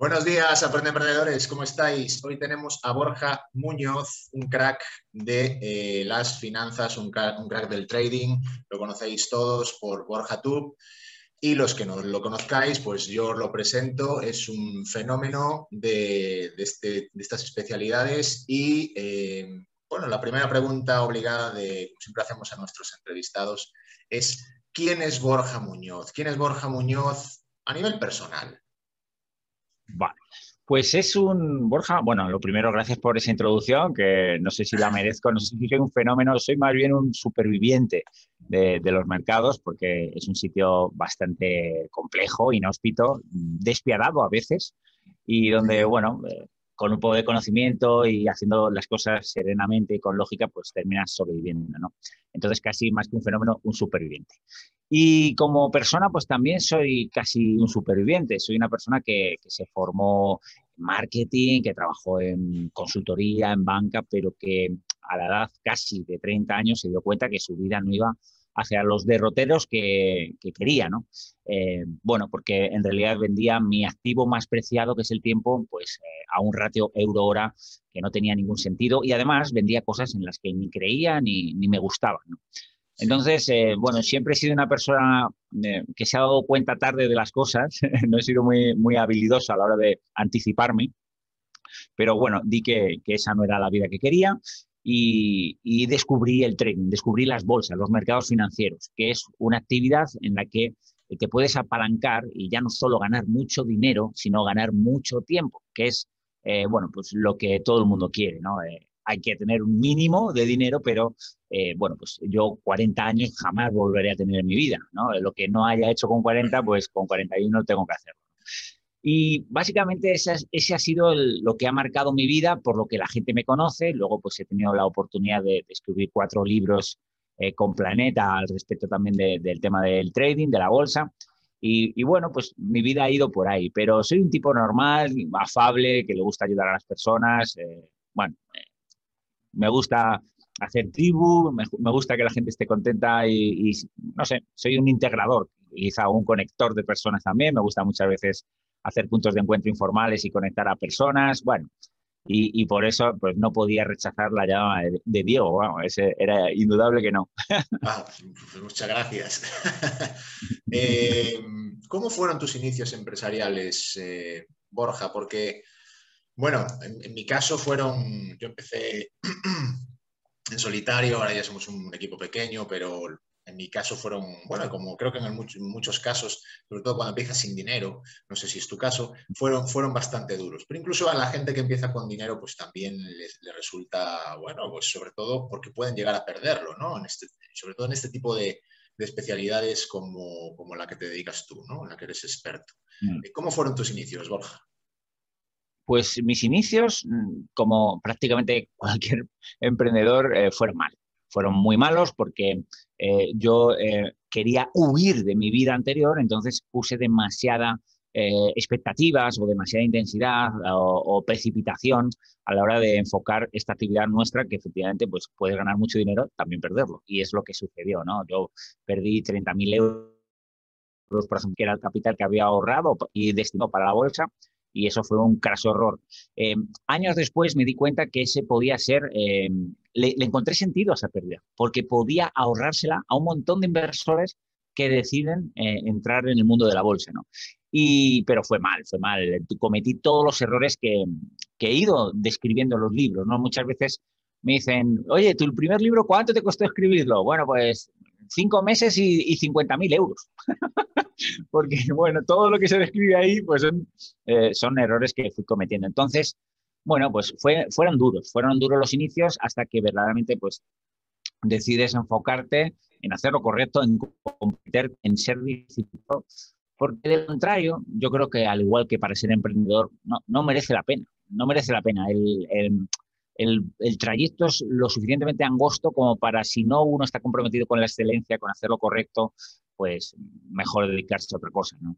Buenos días, emprendedores, ¿cómo estáis? Hoy tenemos a Borja Muñoz, un crack de eh, las finanzas, un crack, del trading. Lo conocéis todos por Borja Tube. Y los que no lo conozcáis, pues yo os lo presento. Es un fenómeno de, este, estas especialidades. Y eh, bueno, la primera pregunta obligada de, como siempre hacemos a nuestros entrevistados, es ¿quién es Borja Muñoz? ¿Quién es Borja Muñoz a nivel personal? Vale. Pues es un, Borja, bueno, lo primero, gracias por esa introducción, que no sé si la merezco, no sé si soy un fenómeno, soy más bien un superviviente de, los mercados, porque es un sitio bastante complejo, inhóspito, despiadado a veces, y donde, bueno, eh, con un poco de conocimiento y haciendo las cosas serenamente y con lógica, pues terminas sobreviviendo, ¿no? Entonces, casi más que un fenómeno, un superviviente. Y como persona, pues también soy casi un superviviente. Soy una persona que, se formó en marketing, que trabajó en consultoría, en banca, pero que a la edad casi de 30 años se dio cuenta que su vida no iba hacia los derroteros que, quería, ¿no? Eh, bueno, porque en realidad vendía mi activo más preciado, que es el tiempo, pues eh, a un ratio euro-hora que no tenía ningún sentido y además vendía cosas en las que ni creía ni, ni me gustaban, ¿no? Entonces, eh, bueno, siempre he sido una persona que se ha dado cuenta tarde de las cosas, no he sido muy, muy habilidosa a la hora de anticiparme, pero bueno, di que, que esa no era la vida que quería y, descubrí el trading, descubrí las bolsas, los mercados financieros, que es una actividad en la que te puedes apalancar y ya no solo ganar mucho dinero, sino ganar mucho tiempo, que es, eh, bueno, pues lo que todo el mundo quiere, ¿no? Eh, hay que tener un mínimo de dinero, pero eh, bueno, pues yo 40 años jamás volveré a tener en mi vida, ¿no? Lo que no haya hecho con 40, pues con 41 tengo que hacerlo. Y básicamente ese, ha sido lo que ha marcado mi vida, por lo que la gente me conoce. Luego pues he tenido la oportunidad de, escribir cuatro libros eh, con Planeta al respecto también del tema del trading, de la bolsa. Y, bueno, pues mi vida ha ido por ahí, pero soy un tipo normal, afable, que le gusta ayudar a las personas. Eh, bueno, eh, me gusta hacer tribu, me, gusta que la gente esté contenta y, y, no sé, soy un integrador, quizá un conector de personas también. Me gusta muchas veces hacer puntos de encuentro informales y conectar a personas, bueno, y, por eso pues no podía rechazar la llamada de, Diego, bueno, ese era indudable que no. Ah, pues muchas gracias. Eh, ¿Cómo fueron tus inicios empresariales, eh, Borja? Porque, bueno, en, mi caso fueron, yo empecé en solitario, ahora ya somos un equipo pequeño, pero en mi caso fueron, bueno, como creo que en, muchos casos, sobre todo cuando empiezas sin dinero, no sé si es tu caso, fueron, fueron bastante duros. Pero incluso a la gente que empieza con dinero, pues también le resulta, bueno, pues sobre todo porque pueden llegar a perderlo, ¿no? En este, sobre todo en este tipo de, especialidades como, como, la que te dedicas tú, ¿no? En la que eres experto. Mm. ¿Cómo fueron tus inicios, Borja? Pues mis inicios, como prácticamente cualquier emprendedor, eh, fueron mal fueron muy malos porque eh, yo eh, quería huir de mi vida anterior, entonces puse demasiada eh, expectativas o demasiada intensidad o, precipitación a la hora de enfocar esta actividad nuestra que efectivamente pues puedes ganar mucho dinero, también perderlo. Y es lo que sucedió, ¿no? Yo perdí 30.000 euros, por ejemplo, que era el capital que había ahorrado y destinado para la bolsa y eso fue un craso error. Eh, años después me di cuenta que ese podía ser, eh, le, encontré sentido a esa pérdida, porque podía ahorrársela a un montón de inversores que deciden eh, entrar en el mundo de la bolsa, ¿no? Y, pero fue mal, fue mal. Cometí todos los errores que, he ido describiendo en los libros, ¿no? Muchas veces me dicen, oye, tu primer libro, ¿cuánto te costó escribirlo? Bueno, pues cinco meses y, y 50 mil euros. porque bueno, todo lo que se describe ahí pues eh, son, errores que fui cometiendo. Entonces, bueno, pues fue, fueron duros, fueron duros los inicios hasta que verdaderamente pues decides enfocarte en hacer lo correcto, en competir, en ser disciplinado, porque de contrario, yo creo que al igual que para ser emprendedor, no, merece la pena, no merece la pena. El, el, trayecto es lo suficientemente angosto como para, si no uno está comprometido con la excelencia, con hacer lo correcto, pues mejor dedicarse a otra cosa, ¿no?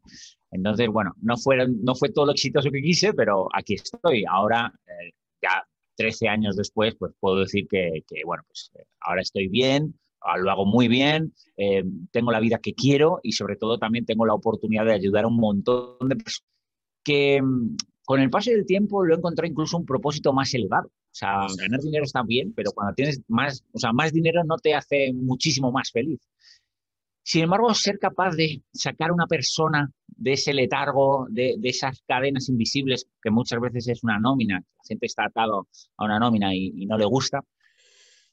Entonces, bueno, no, no fue todo lo exitoso que quise, pero aquí estoy. Ahora, eh, ya 13 años después, pues puedo decir que, bueno, pues eh, ahora estoy bien, ah, lo hago muy bien, eh, tengo la vida que quiero y sobre todo también tengo la oportunidad de ayudar a un montón de personas que, con el paso del tiempo lo he encontrado incluso un propósito más elevado. O sea, ganar dinero está bien, pero cuando tienes más, o sea, más dinero no te hace muchísimo más feliz. Sin embargo, ser capaz de sacar a una persona de ese letargo, de, esas cadenas invisibles, que muchas veces es una nómina, la gente está atado a una nómina y, no le gusta,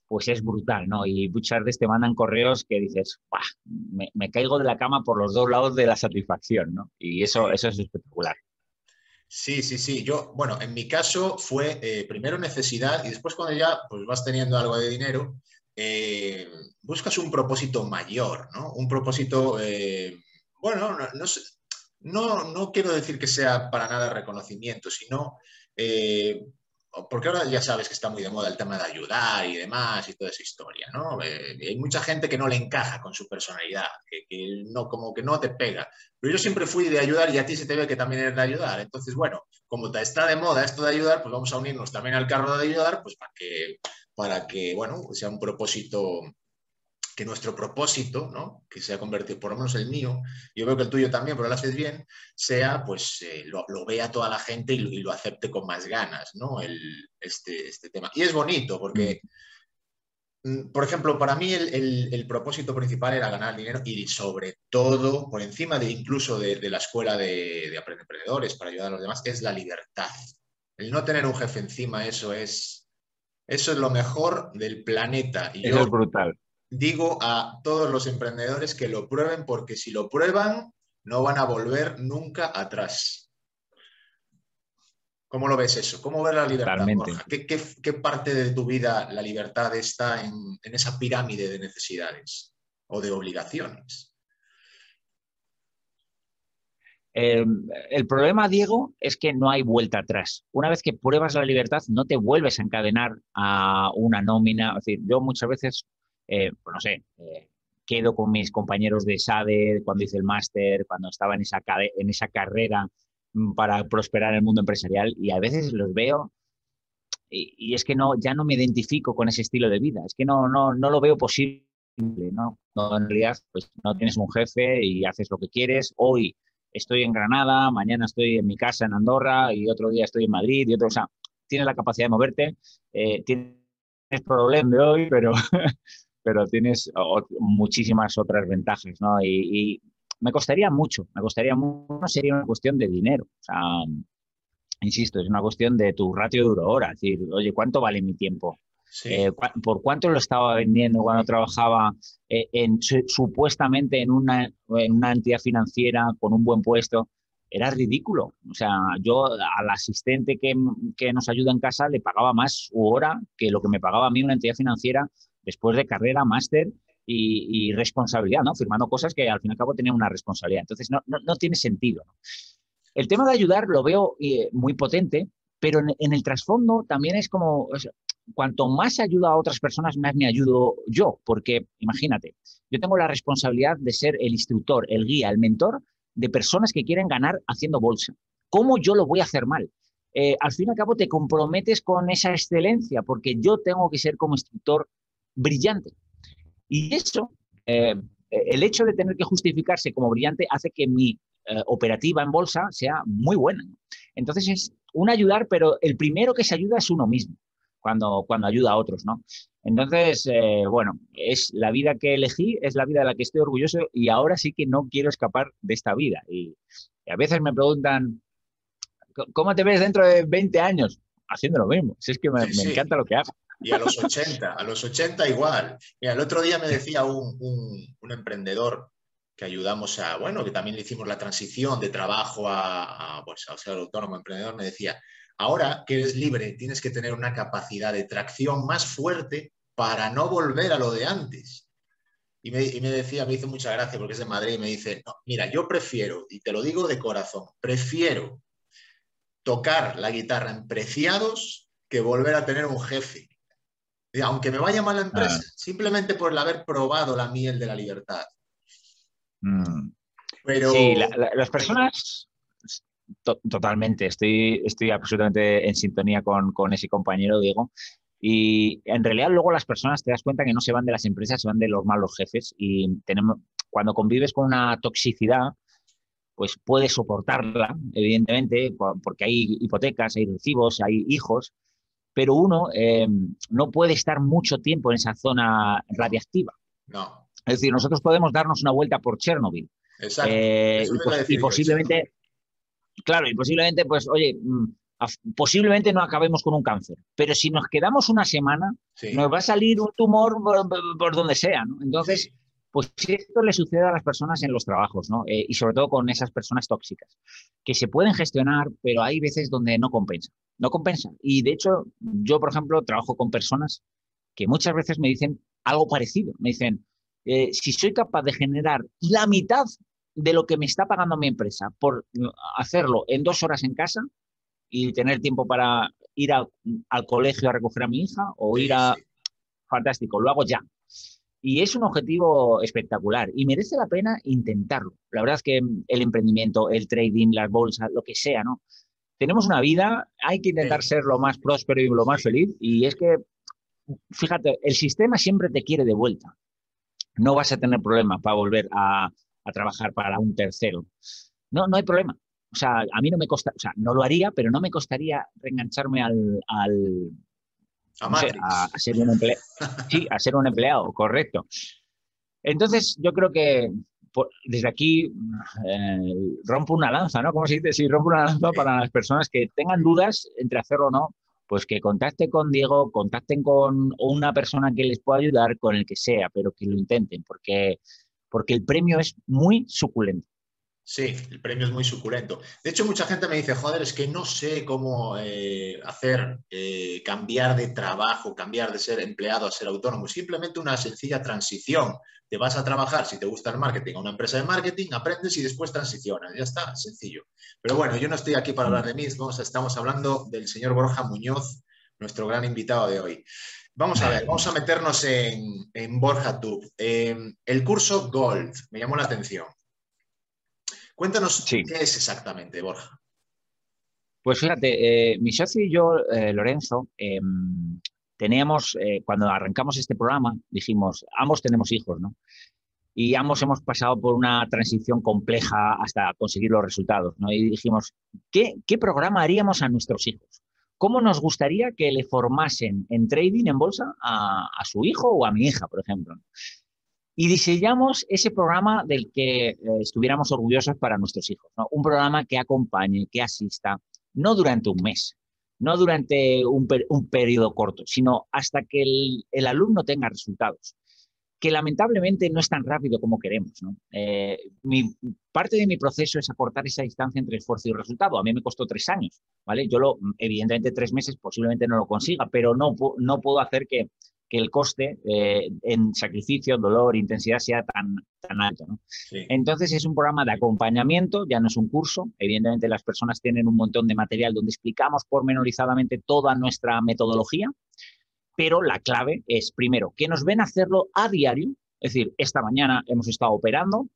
pues es brutal, ¿no? Y muchas veces te mandan correos que dices, me, me, caigo de la cama por los dos lados de la satisfacción, ¿no? Y eso, eso es espectacular. Sí, sí, sí. Yo, bueno, en mi caso fue eh, primero necesidad y después cuando ya pues, vas teniendo algo de dinero, eh, buscas un propósito mayor, ¿no? Un propósito, eh, bueno, no, no, no, quiero decir que sea para nada reconocimiento, sino porque ahora ya sabes que está muy de moda el tema de ayudar y demás y toda esa historia, ¿no? Eh, hay mucha gente que no le encaja con su personalidad, que, no, como que no te pega. Pero yo siempre fui de ayudar y a ti se te ve que también eres de ayudar. Entonces, bueno, como está de moda esto de ayudar, pues vamos a unirnos también al carro de ayudar, pues para que, para que bueno, sea un propósito que nuestro propósito, ¿no? que se ha convertido, por lo menos el mío, yo veo que el tuyo también, pero lo haces bien, sea, pues eh, lo, vea toda la gente y lo, acepte con más ganas, ¿no? El, este, este tema. Y es bonito porque, mm. Mm, por ejemplo, para mí el, propósito principal era ganar dinero y sobre todo, por encima de incluso de, la escuela de, de emprendedores para ayudar a los demás, es la libertad. El no tener un jefe encima, eso es, eso es lo mejor del planeta. Y eso es brutal digo a todos los emprendedores que lo prueben porque si lo prueban no van a volver nunca atrás. ¿Cómo lo ves eso? ¿Cómo ves la libertad? ¿Qué, parte de tu vida la libertad está en, esa pirámide de necesidades o de obligaciones? Em, el problema, Diego, es que no hay vuelta atrás. Una vez que pruebas la libertad, no te vuelves a encadenar a una nómina. Es decir, yo muchas veces eh, pues no sé, eh, quedo con mis compañeros de SADE cuando hice el máster, cuando estaba en esa, en esa carrera mm, para prosperar en el mundo empresarial y a veces los veo y, es que no, ya no me identifico con ese estilo de vida, es que no, no, no lo veo posible, ¿no? ¿no? En realidad, pues no tienes un jefe y haces lo que quieres. Hoy estoy en Granada, mañana estoy en mi casa en Andorra y otro día estoy en Madrid y otro, o sea, tienes la capacidad de moverte, eh, tienes problemas de hoy, pero pero tienes muchísimas otras ventajas, ¿no? Y, me costaría mucho, me costaría mucho, no sería una cuestión de dinero, o sea, insisto, es una cuestión de tu ratio de hora, es decir, oye, ¿cuánto vale mi tiempo? Eh, ¿Por cuánto lo estaba vendiendo cuando trabajaba eh, en, supuestamente en una, en una entidad financiera con un buen puesto? Era ridículo. O sea, yo al asistente que, que, nos ayuda en casa le pagaba más hora que lo que me pagaba a mí una entidad financiera después de carrera, máster y, responsabilidad, ¿no? Firmando cosas que al fin y al cabo tenían una responsabilidad. Entonces, no, no, tiene sentido. El tema de ayudar lo veo eh, muy potente, pero en, el trasfondo también es como, cuanto más ayuda a otras personas, más me ayudo yo, porque imagínate, yo tengo la responsabilidad de ser el instructor, el guía, el mentor de personas que quieren ganar haciendo bolsa. ¿Cómo yo lo voy a hacer mal? Eh, al fin y al cabo te comprometes con esa excelencia, porque yo tengo que ser como instructor brillante. Y eso, eh, el hecho de tener que justificarse como brillante hace que mi eh, operativa en bolsa sea muy buena. Entonces es un ayudar, pero el primero que se ayuda es uno mismo cuando, cuando ayuda a otros, ¿no? Entonces, eh, bueno, es la vida que elegí, es la vida de la que estoy orgulloso y ahora sí que no quiero escapar de esta vida. Y, a veces me preguntan, ¿cómo te ves dentro de 20 años? Haciendo lo mismo. Si es que me, me encanta lo que hago. Y a los 80, a los 80 igual. Mira, el otro día me decía un, un, emprendedor que ayudamos a, bueno, que también le hicimos la transición de trabajo a, pues, ser autónomo emprendedor, me decía, ahora que eres libre, tienes que tener una capacidad de tracción más fuerte para no volver a lo de antes. Y me, y me, decía, me hizo mucha gracia porque es de Madrid y me dice, no, mira, yo prefiero, y te lo digo de corazón, prefiero tocar la guitarra en preciados que volver a tener un jefe aunque me vaya mal la empresa, ah. simplemente por el haber probado la miel de la libertad. Mm. Pero... Sí, las personas, totalmente, estoy, estoy absolutamente en sintonía con, con, ese compañero, Diego. Y en realidad luego las personas te das cuenta que no se van de las empresas, se van de los malos jefes. Y tenemos, cuando convives con una toxicidad, pues puede soportarla, evidentemente, porque hay hipotecas, hay recibos, hay hijos, pero uno eh, no puede estar mucho tiempo en esa zona radiactiva. No. Es decir, nosotros podemos darnos una vuelta por Chernobyl. Exacto. Eh, y, posiblemente, claro, y posiblemente, pues, oye, mm, posiblemente no acabemos con un cáncer, pero si nos quedamos una semana, nos va a salir un tumor por, donde sea, ¿no? Entonces, pues esto le sucede a las personas en los trabajos, ¿no? Eh, y sobre todo con esas personas tóxicas, que se pueden gestionar, pero hay veces donde no compensa, no compensa. Y de hecho, yo, por ejemplo, trabajo con personas que muchas veces me dicen algo parecido. Me dicen, eh, si soy capaz de generar la mitad de lo que me está pagando mi empresa por hacerlo en dos horas en casa y tener tiempo para ir al colegio a recoger a mi hija o ir a... Fantástico, lo hago ya. Y es un objetivo espectacular y merece la pena intentarlo. La verdad es que el emprendimiento, el trading, las bolsas, lo que sea, ¿no? Tenemos una vida, hay que intentar ser lo más próspero y lo más feliz. Y es que, fíjate, el sistema siempre te quiere de vuelta. No vas a tener problema para volver a, trabajar para un tercero. No, no hay problema. O sea, a mí no me costa, o sea, no lo haría, pero no me costaría reengancharme al, a, ser un empleado. Sí, a ser un empleado, correcto. Entonces, yo creo que desde aquí eh, rompo una lanza, ¿no? ¿Cómo se dice? Sí, rompo una lanza para las personas que tengan dudas entre hacerlo o no, pues que contacten con Diego, contacten con una persona que les pueda ayudar, con el que sea, pero que lo intenten, porque, porque el premio es muy suculento. Sí, el premio es muy suculento. De hecho, mucha gente me dice, joder, es que no sé cómo eh, hacer eh, cambiar de trabajo, cambiar de ser empleado a ser autónomo. Simplemente una sencilla transición. Te vas a trabajar, si te gusta el marketing, a una empresa de marketing, aprendes y después transicionas. Ya está, sencillo. Pero bueno, yo no estoy aquí para hablar de mí, estamos hablando del señor Borja Muñoz, nuestro gran invitado de hoy. Vamos a ver, vamos a meternos en, en Borja Tube. Eh, el curso Gold me llamó la atención. Cuéntanos qué es exactamente, Borja. Pues fíjate, eh, mi socio y yo, eh, Lorenzo, em, teníamos, eh, cuando arrancamos este programa, dijimos, ambos tenemos hijos, ¿no? Y ambos hemos pasado por una transición compleja hasta conseguir los resultados, ¿no? Y dijimos, ¿qué, programa haríamos a nuestros hijos? ¿Cómo nos gustaría que le formasen en trading, en bolsa, a, a su hijo o a mi hija, por ejemplo? y diseñamos ese programa del que eh, estuviéramos orgullosos para nuestros hijos. Un programa que acompañe, que asista, no durante un mes, no durante un, periodo corto, sino hasta que el, alumno tenga resultados, que lamentablemente no es tan rápido como queremos. Eh, parte de mi proceso es aportar esa distancia entre esfuerzo y resultado. A mí me costó tres años, ¿vale? Yo lo, evidentemente tres meses posiblemente no lo consiga, pero no, no puedo hacer que que el coste eh, en sacrificio, dolor, intensidad sea tan, tan alto. Entonces es un programa de acompañamiento, ya no es un curso. Evidentemente las personas tienen un montón de material donde explicamos pormenorizadamente toda nuestra metodología, pero la clave es, primero, que nos ven hacerlo a diario, es decir, esta mañana hemos estado operando,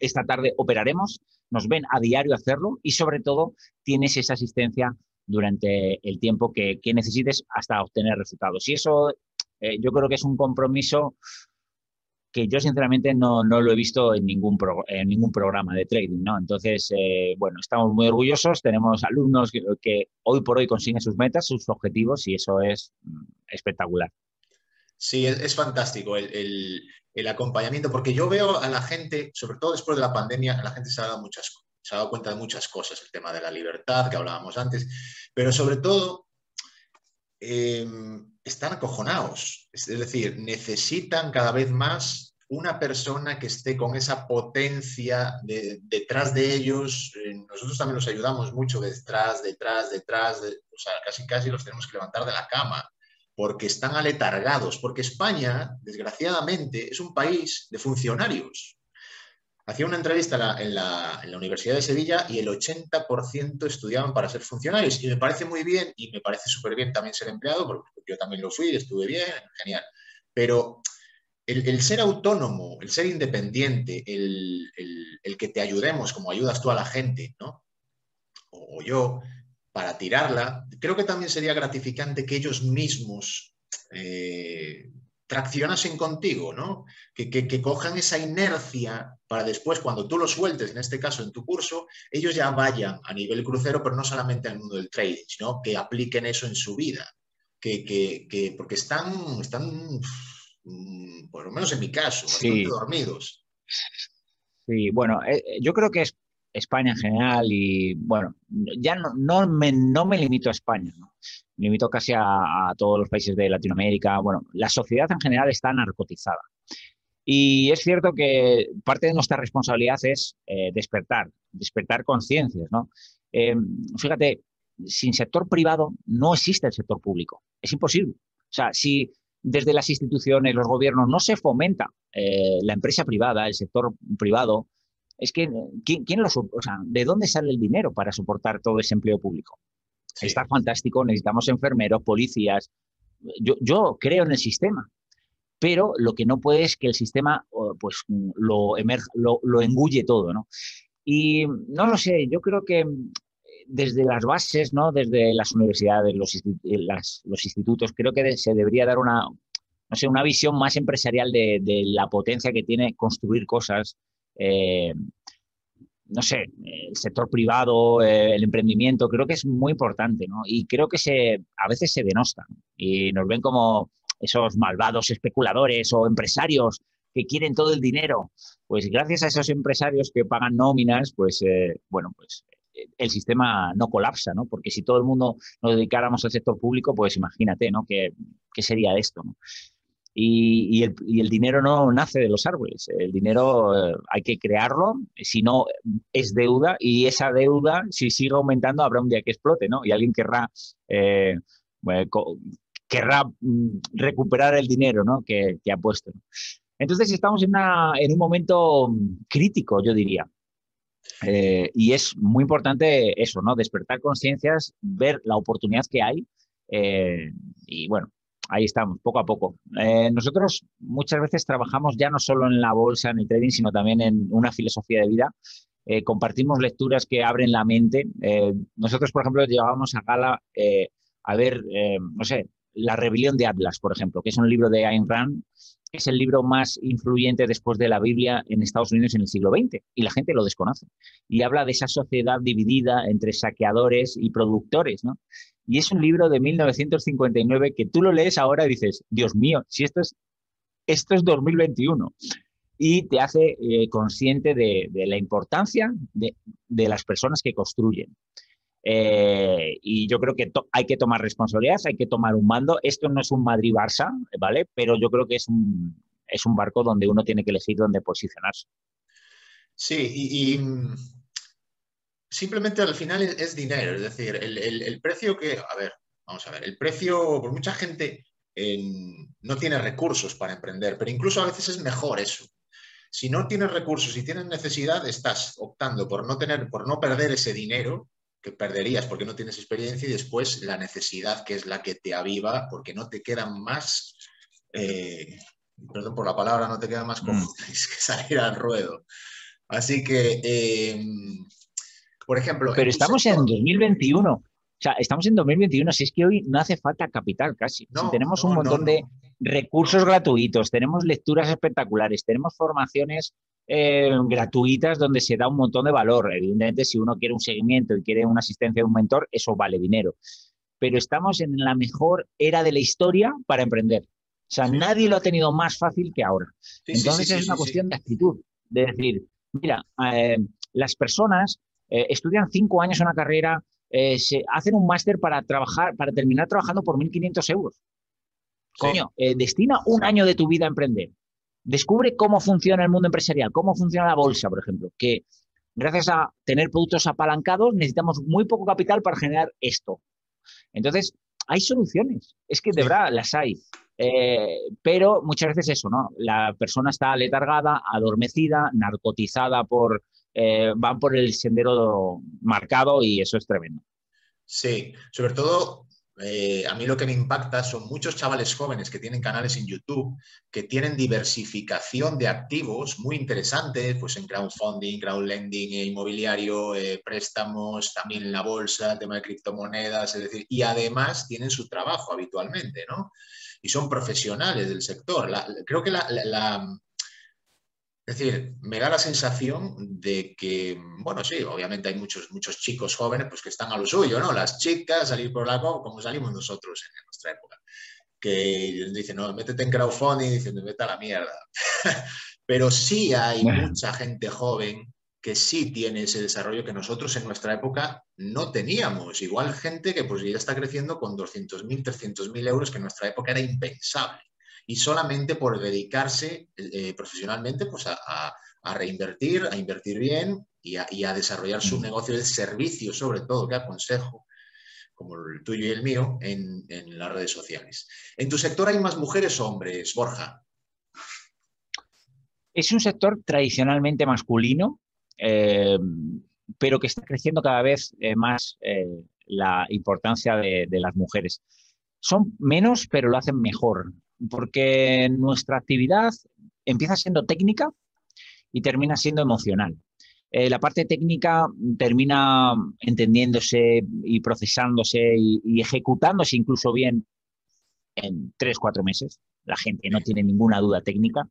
esta tarde operaremos, nos ven a diario hacerlo y sobre todo tienes esa asistencia durante el tiempo que, necesites hasta obtener resultados. Y eso eh, yo creo que es un compromiso que yo sinceramente no, lo he visto en ningún, en ningún programa de trading, ¿no? Entonces, eh, bueno, estamos muy orgullosos, tenemos alumnos que, hoy por hoy consiguen sus metas, sus objetivos y eso es mm, espectacular. Sí, es, fantástico el, acompañamiento, porque yo veo a la gente, sobre todo después de la pandemia, la gente se ha dado, muchas, se ha dado cuenta de muchas cosas, el tema de la libertad que hablábamos antes, pero sobre todo Em, están acojonados. Es decir, necesitan cada vez más una persona que esté con esa potencia detrás de ellos. Eh, nosotros también los ayudamos mucho detrás, detrás, detrás. o sea, casi, casi los tenemos que levantar de la cama porque están aletargados, porque España, desgraciadamente, es un país de funcionarios hacía una entrevista en la, Universidad de Sevilla y el 80% estudiaban para ser funcionarios. Y me parece muy bien y me parece súper bien también ser empleado, porque yo también lo fui, estuve bien, genial. Pero el, ser autónomo, el ser independiente, el, que te ayudemos como ayudas tú a la gente, ¿no? O, yo, para tirarla, creo que también sería gratificante que ellos mismos... Eh, traccionasen contigo, ¿no? Que, que, cojan esa inercia para después, cuando tú lo sueltes, en este caso en tu curso, ellos ya vayan a nivel crucero, pero no solamente al mundo del trading, sino que apliquen eso en su vida. Que, que porque están, están, mm, por lo menos en mi caso, bastante dormidos. Sí, bueno, eh, yo creo que es España en general y, bueno, ya no, no, me, no me limito a España, ¿no? me limito casi a, todos los países de Latinoamérica. Bueno, la sociedad en general está narcotizada. Y es cierto que parte de nuestra responsabilidad es eh, despertar, despertar conciencias, ¿no? Eh, fíjate, sin sector privado no existe el sector público. Es imposible. O sea, si desde las instituciones, los gobiernos, no se fomenta eh, la empresa privada, el sector privado, es que, ¿quién, lo, o sea, ¿de dónde sale el dinero para soportar todo ese empleo público? Está fantástico, necesitamos enfermeros, policías. Yo, yo, creo en el sistema, pero lo que no puede es que el sistema pues, lo, lo, lo engulle todo, ¿no? Y no lo sé, yo creo que desde las bases, ¿no? desde las universidades, los, los institutos, creo que se debería dar una, no sé, una visión más empresarial de, de la potencia que tiene construir cosas, eh, no sé, el sector privado, eh, el emprendimiento, creo que es muy importante, ¿no? Y creo que se, a veces se denostan y nos ven como esos malvados especuladores o empresarios que quieren todo el dinero. Pues gracias a esos empresarios que pagan nóminas, pues eh, bueno, pues el sistema no colapsa, ¿no? Porque si todo el mundo nos dedicáramos al sector público, pues imagínate, ¿no? ¿Qué, qué sería esto? Y, el, dinero no nace de los árboles. El dinero eh, hay que crearlo, si no es deuda y esa deuda, si sigue aumentando, habrá un día que explote, ¿no? Y alguien querrá, eh, querrá mm, recuperar el dinero ¿no? que, ha puesto. Entonces estamos en, en, un momento crítico, yo diría. Eh, y es muy importante eso, ¿no? Despertar conciencias, ver la oportunidad que hay. y bueno, ahí estamos, poco a poco. Eh, nosotros muchas veces trabajamos ya no solo en la bolsa, en el trading, sino también en una filosofía de vida. Eh, compartimos lecturas que abren la mente. Eh, nosotros, por ejemplo, llevábamos a Gala a ver, no sé, La rebelión de Atlas, por ejemplo, que es un libro de Ayn Rand, es el libro más influyente después de la Biblia en Estados Unidos en el siglo XX y la gente lo desconoce. Y habla de esa sociedad dividida entre saqueadores y productores, ¿no? Y es un libro de 1959 que tú lo lees ahora y dices, Dios mío, si esto es, esto es 2021. Y te hace eh, consciente de, la importancia de, las personas que construyen. Eh, y yo creo que hay que tomar responsabilidad, hay que tomar un mando. Esto no es un Madrid-Barça, ¿vale? Pero yo creo que es un, es un barco donde uno tiene que elegir dónde posicionarse. Sí, y simplemente al final es, dinero, es decir, el, precio que, a ver, vamos a ver, el precio, por mucha gente no tiene recursos para emprender, pero incluso a veces es mejor eso. Si no tienes recursos y tienes necesidad, estás optando por no tener, por no perder ese dinero que perderías porque no tienes experiencia y después la necesidad que es la que te aviva porque no te quedan más, eh, perdón por la palabra, no te queda más mm. que salir al ruedo. Así que eh, por ejemplo. Pero estamos en 2021. O sea, estamos en 2021. Si es que hoy no hace falta capital casi. tenemos un montón de recursos gratuitos, tenemos lecturas espectaculares, tenemos formaciones eh, gratuitas donde se da un montón de valor. Evidentemente, si uno quiere un seguimiento y quiere una asistencia de un mentor, eso vale dinero. Pero estamos en la mejor era de la historia para emprender. O sea, nadie lo ha tenido más fácil que ahora. Entonces es una cuestión de actitud, de decir, mira, eh, las personas eh, estudian cinco años una carrera, eh, se hacen un máster para trabajar, para terminar trabajando por 1.500 euros. Coño, eh, destina un año de tu vida a emprender. Descubre cómo funciona el mundo empresarial, cómo funciona la bolsa, por ejemplo, que gracias a tener productos apalancados necesitamos muy poco capital para generar esto. Entonces, hay soluciones, es que de verdad las hay. pero muchas veces eso, ¿no? La persona está letargada, adormecida, narcotizada por eh, van por el sendero marcado y eso es tremendo. Sí, sobre todo eh, a mí lo que me impacta son muchos chavales jóvenes que tienen canales en YouTube, que tienen diversificación de activos muy interesantes, pues en crowdfunding, crowdlending, eh, inmobiliario, préstamos, también en la bolsa, tema de criptomonedas, es decir, y además tienen su trabajo habitualmente, ¿no? Y son profesionales del sector. creo que la, es decir, me da la sensación de que, bueno, sí, obviamente hay muchos, muchos chicos jóvenes pues, que están a lo suyo, ¿no? Las chicas, salir por la como salimos nosotros en nuestra época, que dicen, no, métete en crowdfunding, dicen, vete a la mierda. Pero sí hay mucha gente joven que sí tiene ese desarrollo que nosotros en nuestra época no teníamos. Igual gente que pues ya está creciendo con 200.000, 300.000 euros, que en nuestra época era impensable y solamente por dedicarse eh, profesionalmente pues a, reinvertir, a invertir bien y a, desarrollar su negocio de servicio, sobre todo, que aconsejo, como el tuyo y el mío, en, las redes sociales. ¿En tu sector hay más mujeres o hombres, Borja? Es un sector tradicionalmente masculino, eh, pero que está creciendo cada vez eh, más la importancia de, de, las mujeres. Son menos, pero lo hacen mejor porque nuestra actividad empieza siendo técnica y termina siendo emocional. Eh, la parte técnica termina entendiéndose y procesándose y, ejecutándose incluso bien en tres, cuatro meses. La gente no tiene ninguna duda técnica.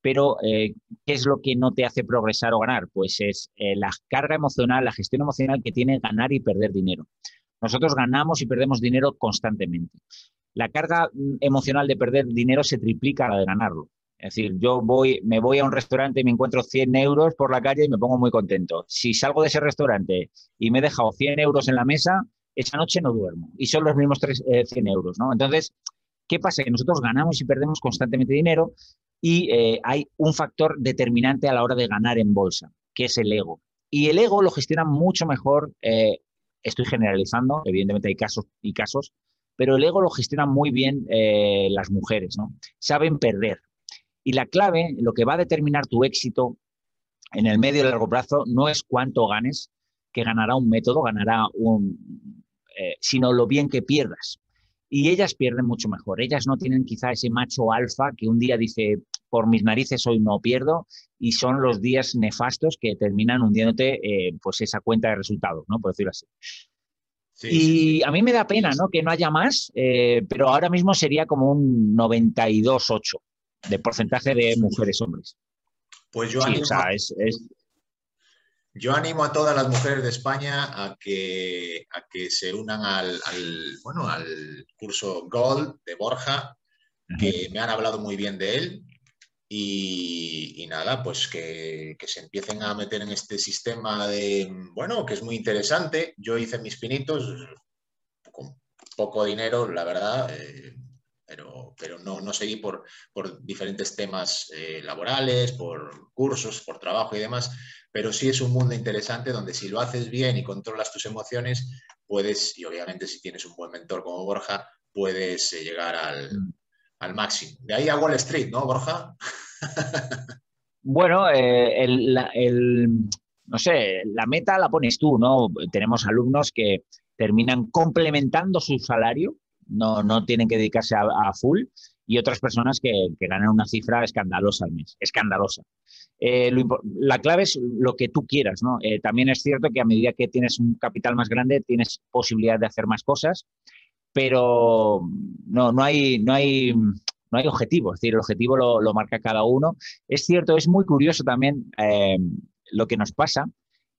Pero, eh, ¿qué es lo que no te hace progresar o ganar? Pues es eh, la carga emocional, la gestión emocional que tiene ganar y perder dinero. Nosotros ganamos y perdemos dinero constantemente la carga mm, emocional de perder dinero se triplica a la de ganarlo. Es decir, yo voy, me voy a un restaurante y me encuentro 100 euros por la calle y me pongo muy contento. Si salgo de ese restaurante y me he dejado 100 euros en la mesa, esa noche no duermo. Y son los mismos 3, 100 eh, euros, ¿no? Entonces, ¿qué pasa? Que nosotros ganamos y perdemos constantemente dinero y eh, hay un factor determinante a la hora de ganar en bolsa, que es el ego. Y el ego lo gestiona mucho mejor, eh, estoy generalizando, evidentemente hay casos y casos, pero el ego lo gestionan muy bien eh, las mujeres, ¿no? Saben perder. Y la clave, lo que va a determinar tu éxito en el medio y largo plazo, no es cuánto ganes, que ganará un método, ganará un, eh, sino lo bien que pierdas. Y ellas pierden mucho mejor. Ellas no tienen quizá ese macho alfa que un día dice, por mis narices hoy no pierdo, y son los días nefastos que terminan hundiéndote eh, pues esa cuenta de resultados, ¿no? Por decirlo así y a mí me da pena ¿no? que no haya más, eh, pero ahora mismo sería como un 92-8 de porcentaje de mujeres-hombres. Pues yo animo, yo animo a todas las mujeres de España a que, a que se unan al, bueno, al curso Gold de Borja, que me han hablado muy bien de él. Y, nada, pues que, se empiecen a meter en este sistema de, bueno, que es muy interesante. Yo hice mis pinitos con poco dinero, la verdad, eh, pero, pero no, no seguí por, por diferentes temas eh, laborales, por cursos, por trabajo y demás, pero sí es un mundo interesante donde si lo haces bien y controlas tus emociones, puedes, y obviamente si tienes un buen mentor como Borja, puedes eh, llegar al, mm al máximo. De ahí a Wall Street, ¿no, Borja? bueno, eh, el, no sé, la meta la pones tú, ¿no? Tenemos alumnos que terminan complementando su salario, no, no tienen que dedicarse a, full, y otras personas que, ganan una cifra escandalosa al mes, escandalosa. Eh, la clave es lo que tú quieras, ¿no? Eh, también es cierto que a medida que tienes un capital más grande, tienes posibilidad de hacer más cosas pero no, no, hay, no, hay, no hay objetivo, es decir, el objetivo lo, marca cada uno. Es cierto, es muy curioso también eh, lo que nos pasa,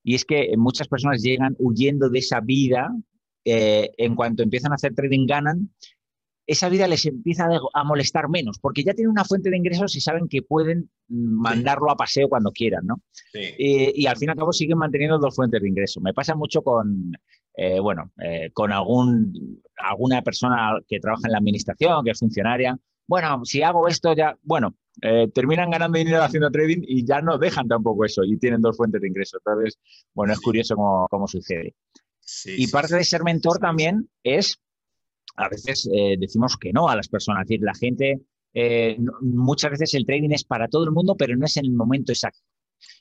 y es que muchas personas llegan huyendo de esa vida, eh, en cuanto empiezan a hacer trading ganan, esa vida les empieza a molestar menos, porque ya tienen una fuente de ingresos y saben que pueden mandarlo a paseo cuando quieran, ¿no? Y, al fin y al cabo siguen manteniendo dos fuentes de ingresos. Me pasa mucho con, eh, bueno, eh, con algún, alguna persona que trabaja en la administración, que es funcionaria. Bueno, si hago esto ya, bueno, eh, terminan ganando dinero haciendo trading y ya no dejan tampoco eso y tienen dos fuentes de ingresos. Entonces, bueno, es curioso cómo, cómo sucede. y parte de ser mentor también es a veces decimos que no a las personas. Es decir, la gente, eh, muchas veces el trading es para todo el mundo, pero no es en el momento exacto.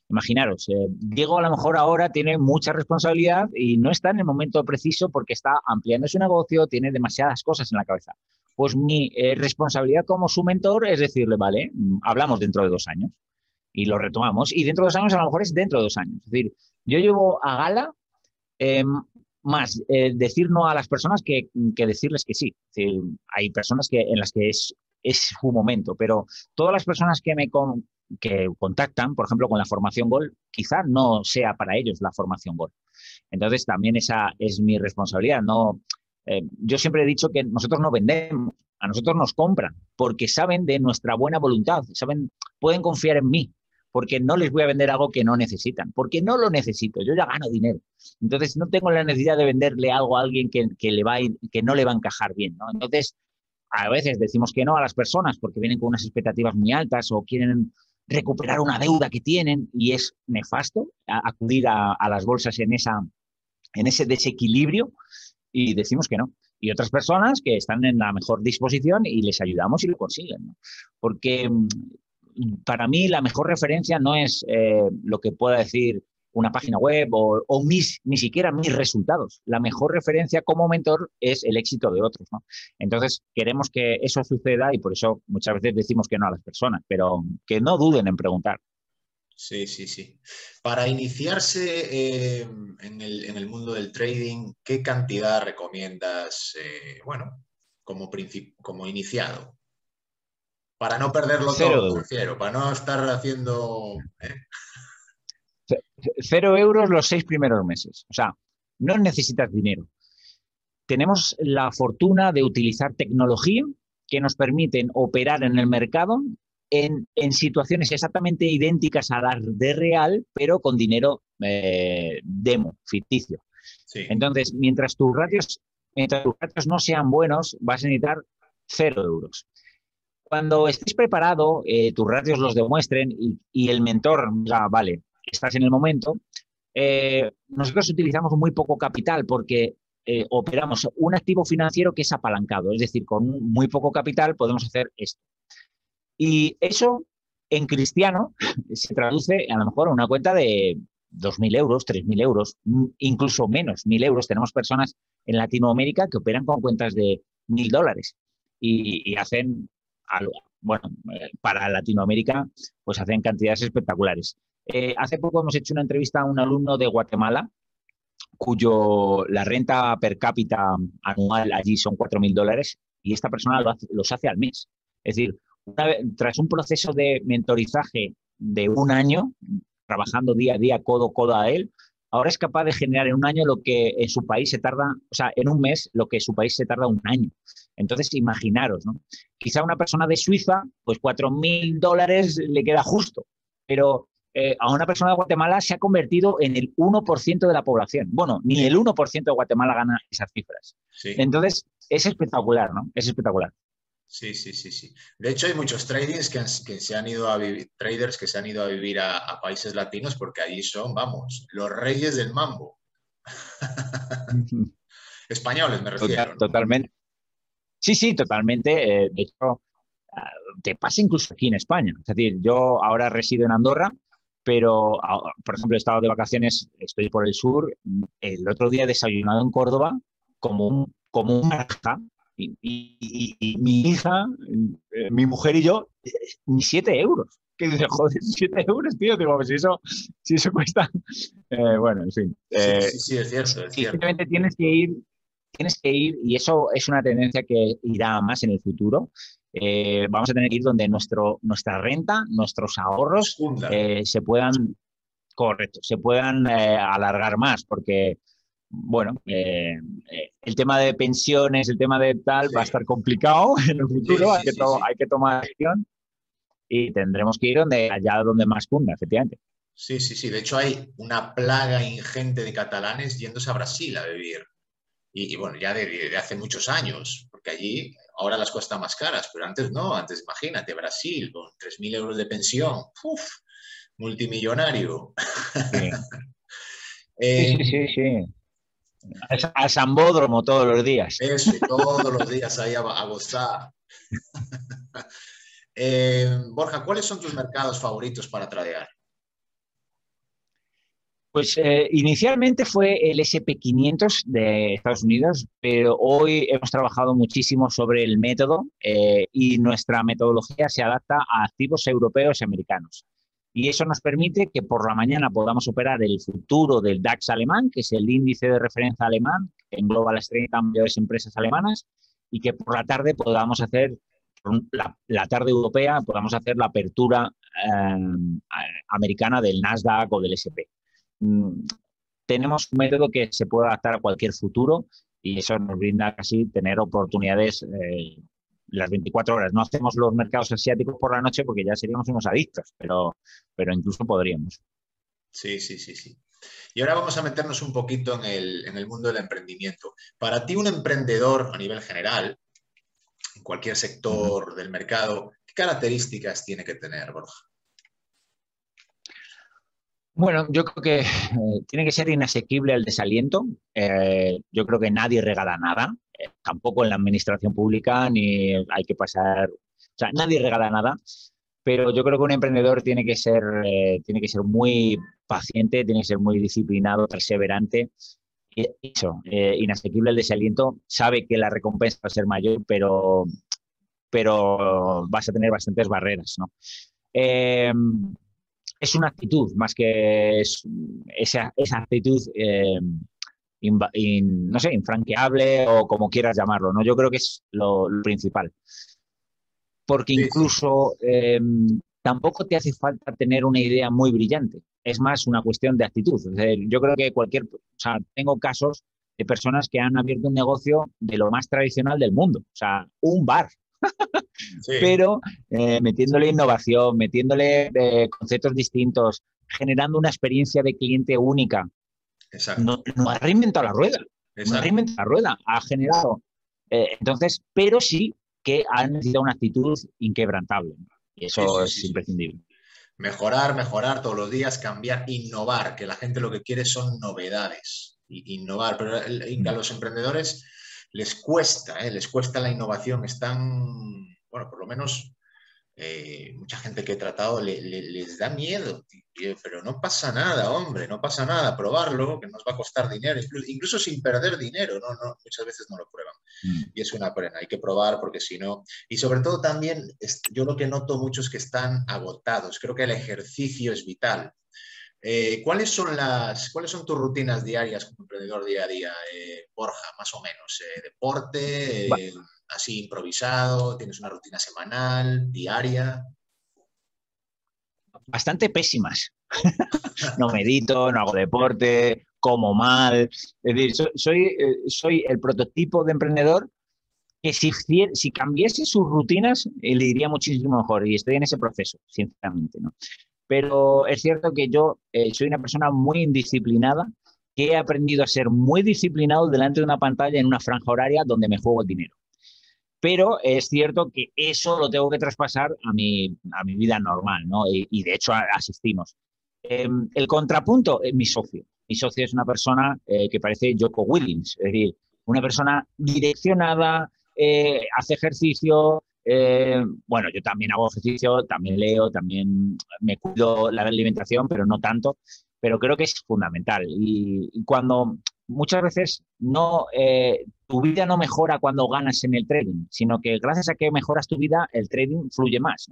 Imaginaros, eh, Diego a lo mejor ahora tiene mucha responsabilidad y no está en el momento preciso porque está ampliando su negocio, tiene demasiadas cosas en la cabeza. Pues mi eh, responsabilidad como su mentor es decirle, vale, mm, hablamos dentro de dos años y lo retomamos. Y dentro de dos años a lo mejor es dentro de dos años. Es decir, yo llevo a gala eh, más decir no a las personas que, decirles que sí. hay personas que, en las que es, es su momento, pero todas las personas que me, que contactan, por ejemplo, con la formación Gol, quizá no sea para ellos la formación Gol. Entonces, también esa es mi responsabilidad. No, eh, yo siempre he dicho que nosotros no vendemos, a nosotros nos compran, porque saben de nuestra buena voluntad, saben, pueden confiar en mí, porque no les voy a vender algo que no necesitan, porque no lo necesito, yo ya gano dinero. Entonces, no tengo la necesidad de venderle algo a alguien que, le va que no le va a encajar bien. Entonces, a veces decimos que no a las personas porque vienen con unas expectativas muy altas o quieren recuperar una deuda que tienen y es nefasto acudir a, las bolsas en, esa, en ese desequilibrio y decimos que no. Y otras personas que están en la mejor disposición y les ayudamos y lo consiguen. Porque mm, para mí la mejor referencia no es eh, lo que pueda decir una página web o, mis, ni siquiera mis resultados. La mejor referencia como mentor es el éxito de otros. Entonces, queremos que eso suceda y por eso muchas veces decimos que no a las personas, pero que no duden en preguntar. Sí, sí, sí. Para iniciarse eh, en, el, mundo del trading, ¿qué cantidad recomiendas, eh, bueno, como, como iniciado? Para no perderlo todo, prefiero, para no estar haciendo... ¿eh? Cero euros los seis primeros meses. O sea, no necesitas dinero. Tenemos la fortuna de utilizar tecnología que nos permiten operar en el mercado en, situaciones exactamente idénticas a las de real, pero con dinero eh, demo, ficticio. Entonces, mientras tus, ratios, mientras tus ratios no sean buenos, vas a necesitar cero euros. Cuando estés preparado, eh, tus ratios los demuestren y, y el mentor diga, vale, estás en el momento. Eh, nosotros utilizamos muy poco capital porque eh, operamos un activo financiero que es apalancado, es decir, con muy poco capital podemos hacer esto. Y eso en cristiano se traduce a lo mejor a una cuenta de 2.000 euros, 3.000 euros, incluso menos, 1.000 euros. Tenemos personas en Latinoamérica que operan con cuentas de 1.000 dólares y, y hacen, algo, bueno, eh, para Latinoamérica, pues hacen cantidades espectaculares. Eh, hace poco hemos hecho una entrevista a un alumno de Guatemala cuyo la renta per cápita anual allí son 4.000 dólares y esta persona los hace al mes. Es decir, tras un proceso de mentorizaje de un año, trabajando día a día, codo codo a él, ahora es capaz de generar en un año lo que en su país se tarda, o sea, en un mes lo que su país se tarda un año. Entonces, imaginaros, ¿no? Quizá una persona de Suiza, pues 4.000 dólares le queda justo, pero eh, a una persona de Guatemala se ha convertido en el 1% de la población. Bueno, ni el 1% de Guatemala gana esas cifras. Entonces, es espectacular, ¿no? Es espectacular. Sí, sí, sí, sí. De hecho, hay muchos traders que, se han ido a vivir, traders que se han ido a vivir a, países latinos porque allí son, vamos, los reyes del mambo. Españoles, me refiero. Totalmente. Sí, sí, totalmente. Eh, de hecho, ah, te pasa incluso aquí en España. Es decir, yo ahora resido en Andorra pero, por ejemplo, he estado de vacaciones, estoy por el sur, el otro día he desayunado en Córdoba como un, como un marja, y, mi hija, eh, mi mujer y yo, ni siete euros. Que dice, joder, siete euros, tío. Digo, pues si eso, si eso cuesta. Eh, bueno, en fin. sí, eh, sí, es cierto. Es cierto. Simplemente tienes que ir, tienes que ir, y eso es una tendencia que irá más en el futuro. Eh, vamos a tener que ir donde nuestro, nuestra renta, nuestros ahorros eh, se puedan, correcto, se puedan eh, alargar más, porque, bueno, el tema de pensiones, el tema de tal, va a estar complicado en el futuro, hay, que hay que tomar acción y tendremos que ir donde, allá donde más cunda, efectivamente. Sí, sí, sí. De hecho, hay una plaga ingente de catalanes yéndose a Brasil a vivir. Y, bueno, ya de, hace muchos años, porque allí ahora las cosas están más caras, pero antes no, antes imagínate, Brasil con 3.000 euros de pensión, uf, multimillonario. Sí. sí, sí, sí. A Sambódromo todos los días. Eso, todos los días ahí a, a gozar. Eh, Borja, ¿cuáles son tus mercados favoritos para tradear? Pues eh, inicialmente fue el SP500 de Estados Unidos, pero hoy hemos trabajado muchísimo sobre el método eh, y nuestra metodología se adapta a activos europeos y americanos. Y eso nos permite que por la mañana podamos operar el futuro del DAX alemán, que es el índice de referencia alemán, que engloba las 30 mayores empresas alemanas, y que por la tarde podamos hacer, la, tarde europea, podamos hacer la apertura eh, americana del Nasdaq o del SP. Mm, tenemos un método que se puede adaptar a cualquier futuro y eso nos brinda casi tener oportunidades eh, las 24 horas. No hacemos los mercados asiáticos por la noche porque ya seríamos unos adictos, pero, pero incluso podríamos. Sí, sí, sí, sí. Y ahora vamos a meternos un poquito en el, en el mundo del emprendimiento. Para ti, un emprendedor a nivel general, en cualquier sector del mercado, ¿qué características tiene que tener, Borja? Bueno, yo creo que eh, tiene que ser inasequible el desaliento. Eh, yo creo que nadie regala nada, eh, tampoco en la administración pública, ni hay que pasar, o sea, nadie regala nada. Pero yo creo que un emprendedor tiene que ser, tiene que ser muy paciente, tiene que ser muy disciplinado, perseverante. Eso, inasequible el desaliento, sabe que la recompensa va a ser mayor, pero, pero vas a tener bastantes barreras, ¿no? Es una actitud más que esa, actitud, eh, no sé, infranqueable o como quieras llamarlo, ¿no? Yo creo que es lo, principal. Porque incluso em, tampoco te hace falta tener una idea muy brillante. Es más una cuestión de actitud. yo creo que cualquier, o sea, tengo casos de personas que han abierto un negocio de lo más tradicional del mundo, o sea, un bar, pero eh, metiéndole innovación, metiéndole eh, conceptos distintos, generando una experiencia de cliente única. No, ha reinventado la rueda. No ha reinventado la rueda. Ha generado. Eh, entonces, pero sí que ha necesitado una actitud inquebrantable. Y eso es imprescindible. Mejorar, mejorar todos los días, cambiar, innovar, que la gente lo que quiere son novedades. innovar, pero a los emprendedores les cuesta, ¿eh? les cuesta la innovación, están, bueno, por lo menos eh, mucha gente que he tratado les da miedo, pero no pasa nada, hombre, no pasa nada, probarlo, que nos va a costar dinero, incluso, sin perder dinero, ¿no? no muchas veces no lo prueban. Mm. Y es una pena, hay que probar porque si no, y sobre todo también, yo lo que noto mucho es que están agotados, creo que el ejercicio es vital. Eh, ¿cuáles, son las, ¿Cuáles son tus rutinas diarias como emprendedor día a día, eh, Borja, más o menos? Eh, ¿Deporte? ¿Así improvisado? ¿Tienes una rutina semanal, diaria? Bastante pésimas. no medito, no hago deporte, como mal. Es decir, soy, soy, el prototipo de emprendedor que si, si cambiase sus rutinas le iría muchísimo mejor y estoy en ese proceso, sinceramente. ¿no? Pero es cierto que yo eh, soy una persona muy indisciplinada, que he aprendido a ser muy disciplinado delante de una pantalla en una franja horaria donde me juego el dinero. Pero es cierto que eso lo tengo que traspasar a mi, a mi vida normal, ¿no? Y, de hecho asistimos. Em, el contrapunto es mi socio. Mi socio es una persona eh, que parece Joko Willings, es decir, una persona direccionada, eh, hace ejercicio, eh, bueno, yo también hago ejercicio, también leo, también me cuido la alimentación, pero no tanto. Pero creo que es fundamental. Y, cuando muchas veces no, eh, tu vida no mejora cuando ganas en el trading, sino que gracias a que mejoras tu vida, el trading fluye más.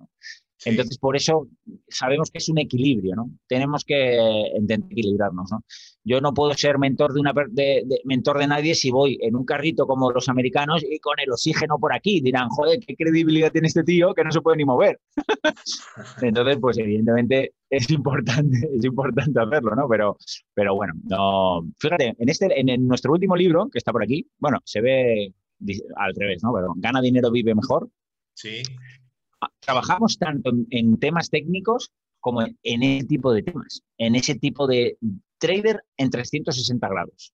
Entonces, por eso sabemos que es un equilibrio, ¿no? Tenemos que intentar equilibrarnos, ¿no? Yo no puedo ser mentor de, una, de, mentor de nadie si voy en un carrito como los americanos y con el oxígeno por aquí. Dirán, joder, qué credibilidad tiene este tío que no se puede ni mover. Entonces, pues evidentemente es importante, es importante hacerlo, ¿no? Pero, pero bueno, no. Fíjate, en, este, en nuestro último libro, que está por aquí, bueno, se ve al revés, ¿no? Pero gana dinero, vive mejor. Sí trabajamos tanto en, temas técnicos como en, ese tipo de temas, en ese tipo de trader en 360 grados.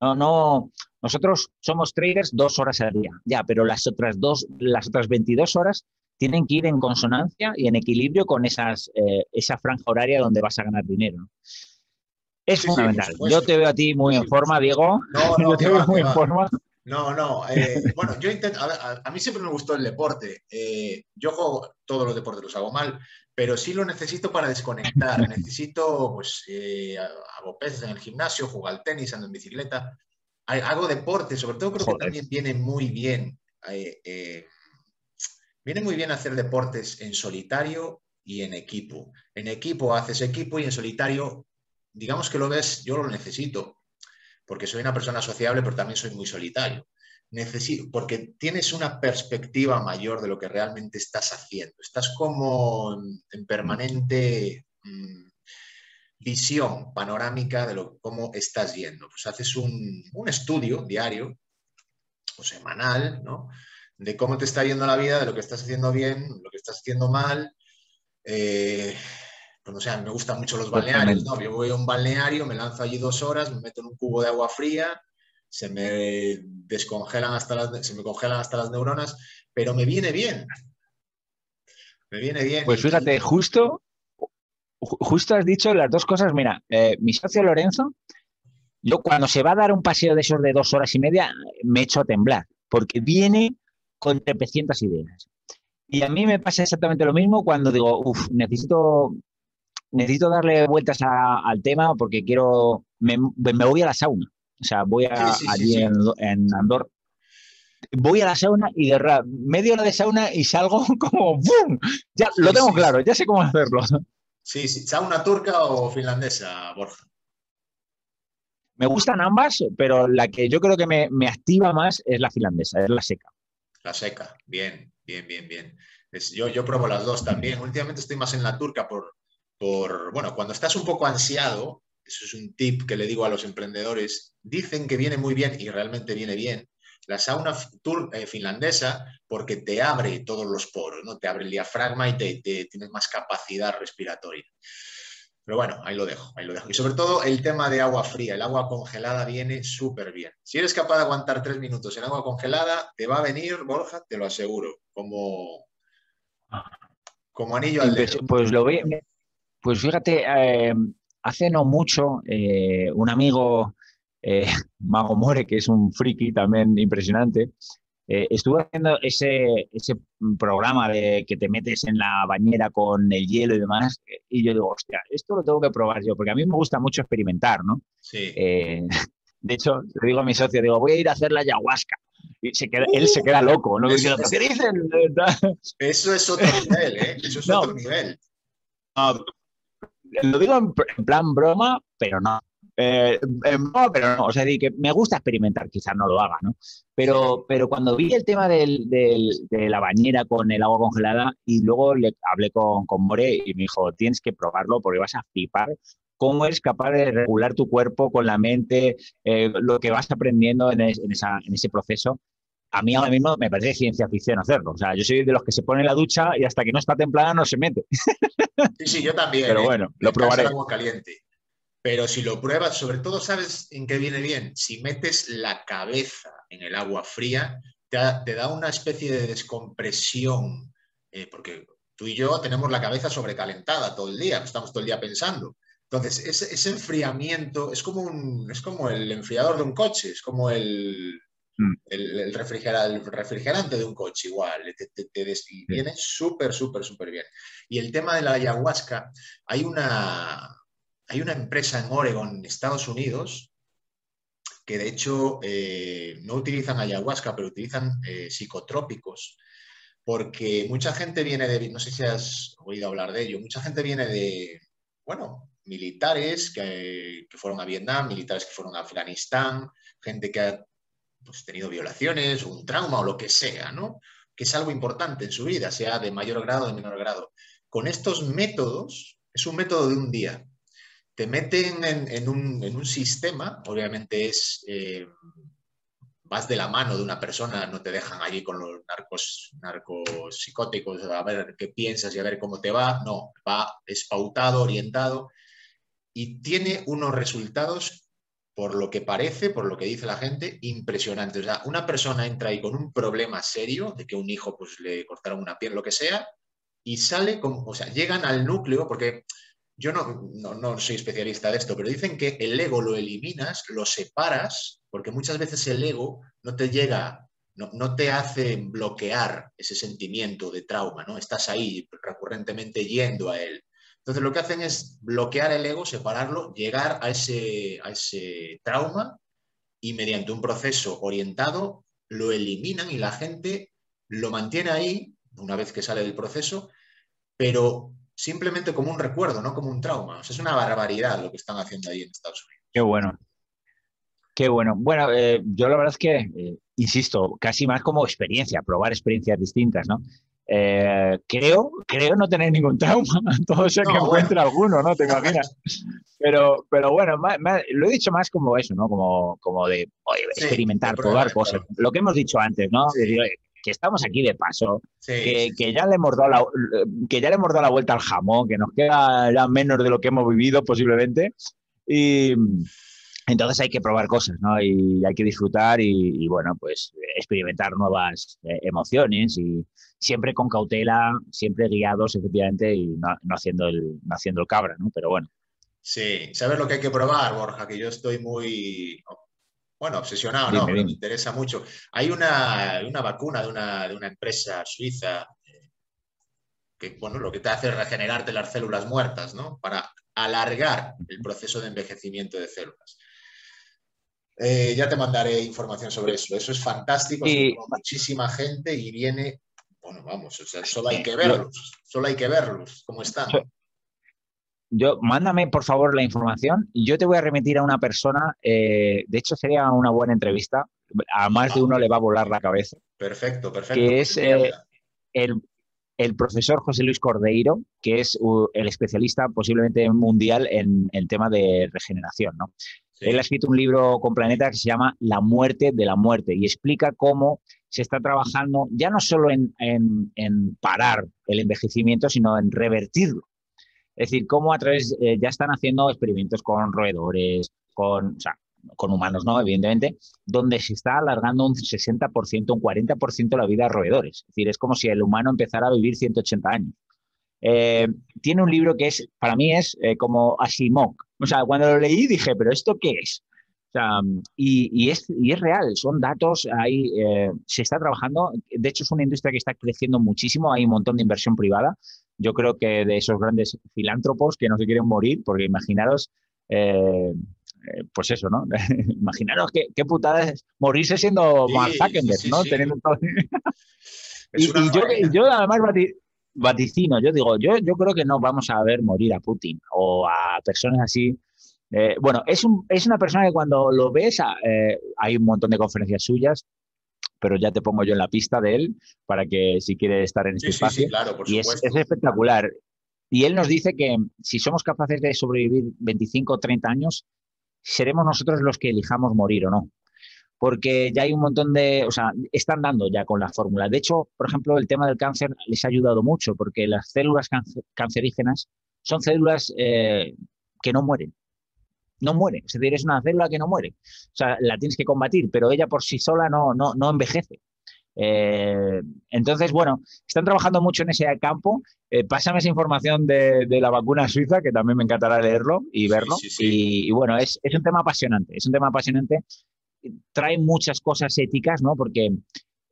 No, no, nosotros somos traders dos horas al día, ya, pero las otras dos, las otras 22 horas tienen que ir en consonancia y en equilibrio con esas, eh, esa franja horaria donde vas a ganar dinero. Es fundamental. Yo te veo a ti muy en forma, Diego. No, no, Yo te veo muy en forma. No, no. Eh, bueno, yo intento. A, mí siempre me gustó el deporte. Eh, yo juego todos los deportes, los hago mal, pero sí lo necesito para desconectar. Necesito, pues, eh, hago peces en el gimnasio, juego al tenis, ando en bicicleta. Hago deporte, sobre todo creo que también viene muy bien. viene muy bien hacer deportes en solitario y en equipo. En equipo haces equipo y en solitario, digamos que lo ves, yo lo necesito porque soy una persona sociable, pero también soy muy solitario. Necesito, porque tienes una perspectiva mayor de lo que realmente estás haciendo. Estás como en, permanente mm, visión panorámica de lo, cómo estás yendo. Pues haces un, estudio diario o semanal, ¿no? De cómo te está yendo la vida, de lo que estás haciendo bien, lo que estás haciendo mal. Eh, pues no sé, me gustan mucho los balnearios, ¿no? Yo voy a un balneario, me lanzo allí dos horas, me meto en un cubo de agua fría, se me descongelan hasta las, se me congelan hasta las neuronas, pero me viene bien. Me viene bien. Pues fíjate, justo, justo has dicho las dos cosas. Mira, eh, mi socio Lorenzo, yo cuando se va a dar un paseo de esos de dos horas y media, me echo a temblar, porque viene con 300 ideas. Y a mí me pasa exactamente lo mismo cuando digo, uff, necesito necesito darle vueltas al tema porque quiero, me, voy a la sauna. O sea, voy a, allí en, Andorra. Voy a la sauna y de medio hora de sauna y salgo como ¡bum! Ya lo tengo claro, ya sé cómo hacerlo. Sí, sí, sauna turca o finlandesa, Borja. Me gustan ambas, pero la que yo creo que me, me activa más es la finlandesa, es la seca. La seca, bien, bien, bien, bien. yo, yo pruebo las dos también. Últimamente estoy más en la turca por, por, bueno, cuando estás un poco ansiado, eso es un tip que le digo a los emprendedores, dicen que viene muy bien y realmente viene bien. La sauna eh, finlandesa porque te abre todos los poros, ¿no? Te abre el diafragma y te, tienes más capacidad respiratoria. Pero bueno, ahí lo dejo, ahí lo dejo. Y sobre todo el tema de agua fría, el agua congelada viene súper bien. Si eres capaz de aguantar tres minutos en agua congelada, te va a venir, Borja, te lo aseguro, como, como anillo al dedo. Pues lo voy, pues fíjate, eh, hace no mucho, eh, un amigo, eh, Mago More, que es un friki también impresionante, estuvo haciendo ese, ese programa de que te metes en la bañera con el hielo y demás, y yo digo, hostia, esto lo tengo que probar yo, porque a mí me gusta mucho experimentar, ¿no? Sí. de hecho, le digo a mi socio, digo, voy a ir a hacer la ayahuasca. Y se queda, él se queda loco, ¿no? Eso, ¿Qué dicen? Eso es otro nivel, ¿eh? Eso es otro nivel. No, lo digo en, plan broma, pero no. Eh, broma, pero no. O sea, que me gusta experimentar, quizás no lo haga, ¿no? Pero, pero cuando vi el tema de la bañera con el agua congelada y luego le hablé con, con More y me dijo, tienes que probarlo porque vas a flipar cómo eres capaz de regular tu cuerpo con la mente, eh, lo que vas aprendiendo en, en, ese proceso a mí ahora mismo me parece ciencia ficción hacerlo. O sea, yo soy de los que se pone en la ducha y hasta que no está templada no se mete. Sí, sí, yo también. Pero ¿eh? bueno, lo probaré. agua caliente. Pero si lo pruebas, sobre todo, ¿sabes en qué viene bien? Si metes la cabeza en el agua fría, te da, una especie de descompresión, eh, porque tú y yo tenemos la cabeza sobrecalentada todo el día, estamos todo el día pensando. Entonces, ese, enfriamiento es como, un, es como el enfriador de un coche, es como el, Mm. El, refrigerante de un coche igual, te, viene súper, súper, súper bien. Y el tema de la ayahuasca, hay una, hay una empresa en Oregon, Estados Unidos, que de hecho eh, no utilizan ayahuasca, pero utilizan eh, psicotrópicos, porque mucha gente viene de, no sé si has oído hablar de ello, mucha gente viene de, bueno, militares que, que fueron a Vietnam, militares que fueron a Afganistán, gente que ha pues, tenido violaciones, un trauma o lo que sea, ¿no? Que es algo importante en su vida, sea de mayor grado o de menor grado. Con estos métodos, es un método de un día. Te meten en, un, sistema, obviamente es, eh, vas de la mano de una persona, no te dejan allí con los narcos, narcos psicóticos a ver qué piensas y a ver cómo te va, no, va, es pautado, orientado y tiene unos resultados por lo que parece, por lo que dice la gente, impresionante. O sea, una persona entra ahí con un problema serio de que un hijo pues le cortaron una piel, lo que sea, y sale con, o sea, llegan al núcleo, porque yo no, no, soy especialista de esto, pero dicen que el ego lo eliminas, lo separas, porque muchas veces el ego no te llega, no, no te hace bloquear ese sentimiento de trauma, ¿no? Estás ahí recurrentemente yendo a él. Entonces lo que hacen es bloquear el ego, separarlo, llegar a ese, a ese trauma y mediante un proceso orientado lo eliminan y la gente lo mantiene ahí una vez que sale del proceso, pero simplemente como un recuerdo, no como un trauma. es una barbaridad lo que están haciendo ahí en Estados Unidos. Qué bueno. Qué bueno. Bueno, eh, yo la verdad es que, eh, insisto, casi más como experiencia, probar experiencias distintas, ¿no? Eh, creo, creo no tener ningún trauma, todo sea que encuentre alguno, ¿no? Te imaginas. Pero, pero bueno, lo he dicho más como eso, ¿no? Como, como de experimentar, probar cosas. Lo que hemos dicho antes, ¿no? que estamos aquí de paso, que, ya le hemos dado la, que ya le hemos dado la vuelta al jamón, que nos queda ya menos de lo que hemos vivido posiblemente. Y entonces hay que probar cosas, ¿no? Y hay que disfrutar y, bueno, pues experimentar nuevas eh, emociones y siempre con cautela, siempre guiados efectivamente y no, haciendo, el, no haciendo el cabra, ¿no? Pero bueno. Sí, ¿sabes lo que hay que probar, Borja? Que yo estoy muy bueno, obsesionado, no, me interesa mucho. Hay una, vacuna de una, de una, empresa suiza eh, que, bueno, lo que te hace es regenerarte las células muertas, ¿no? Para alargar el proceso de envejecimiento de células. Eh, ya te mandaré información sobre eso. Eso es fantástico, y... muchísima gente y viene, bueno, vamos, o sea, solo hay que verlos, solo hay que verlos, cómo están yo, mándame por favor la información yo te voy a remitir a una persona, eh, de hecho sería una buena entrevista, a más de uno le va a volar la cabeza. Perfecto, perfecto. Que es eh, el, profesor José Luis Cordeiro, que es el especialista posiblemente mundial en el tema de regeneración. ¿no? Él ha escrito un libro con Planeta que se llama La muerte de la muerte y explica cómo se está trabajando ya no solo en, en parar el envejecimiento, sino en revertirlo. Es decir, cómo a través, eh, ya están haciendo experimentos con roedores, con, o sea, con humanos, ¿no? Evidentemente, donde se está alargando un 60%, un 40% la vida a roedores. Es decir, es como si el humano empezara a vivir 180 años. Eh, tiene un libro que es, para mí es eh, como Asimov. O sea, cuando lo leí dije, ¿pero esto qué es? Sea, y, es, y es real, son datos, ahí se está trabajando, de hecho es una industria que está creciendo muchísimo, hay un montón de inversión privada, yo creo que de esos grandes filántropos que no se quieren morir, porque imaginaros, eh, eh, pues eso, ¿no? imaginaros qué, qué, putada es morirse siendo Mark Zuckerberg, ¿no? Teniendo todo... y, yo, además vaticino, yo digo, yo, yo creo que no vamos a ver morir a Putin o a personas así. Eh, bueno, es, un, es una persona que cuando lo ves, hay un montón de conferencias suyas, pero ya te pongo yo en la pista de él para que si quiere estar en este espacio. y es, espectacular. Y él nos dice que si somos capaces de sobrevivir 25 o 30 años, seremos nosotros los que elijamos morir o no. Porque ya hay un montón de, o sea, están dando ya con la fórmula. De hecho, por ejemplo, el tema del cáncer les ha ayudado mucho porque las células cancerígenas son células eh, que no mueren no muere. Es decir, es una célula que no muere. O sea, la tienes que combatir, pero ella por sí sola no, no, no envejece. Eh, entonces, bueno, están trabajando mucho en ese campo. Eh, pásame esa información de, la vacuna suiza, que también me encantará leerlo y verlo. Y, bueno, es, es, un tema apasionante, es un tema apasionante. Trae muchas cosas éticas, ¿no? Porque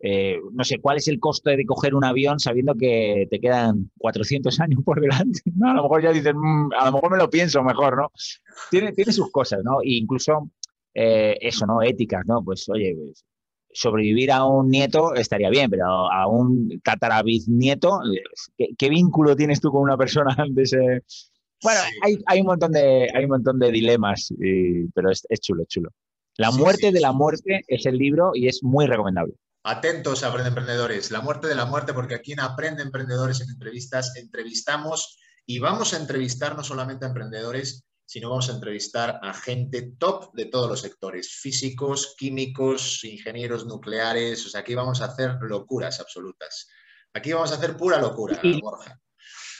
eh, no sé, ¿cuál es el costo de coger un avión sabiendo que te quedan 400 años por delante? ¿no? A lo mejor ya dices, mm, a lo mejor me lo pienso mejor, ¿no? Tiene, tiene sus cosas, ¿no? E incluso eh, eso, ¿no? Éticas, ¿no? Pues, oye, pues, sobrevivir a un nieto estaría bien, pero a un tatarabiz-nieto, ¿qué, vínculo tienes tú con una persona de ese...? Bueno, hay, hay, un montón de, hay un montón de dilemas, pero es, chulo, es chulo. La muerte de la muerte es el libro y es muy recomendable. Atentos, Aprende Emprendedores, la muerte de la muerte, porque aquí en Aprende Emprendedores en entrevistas entrevistamos y vamos a entrevistar no solamente a emprendedores, sino vamos a entrevistar a gente top de todos los sectores, físicos, químicos, ingenieros nucleares, o sea, aquí vamos a hacer locuras absolutas. Aquí vamos a hacer pura locura, Borja.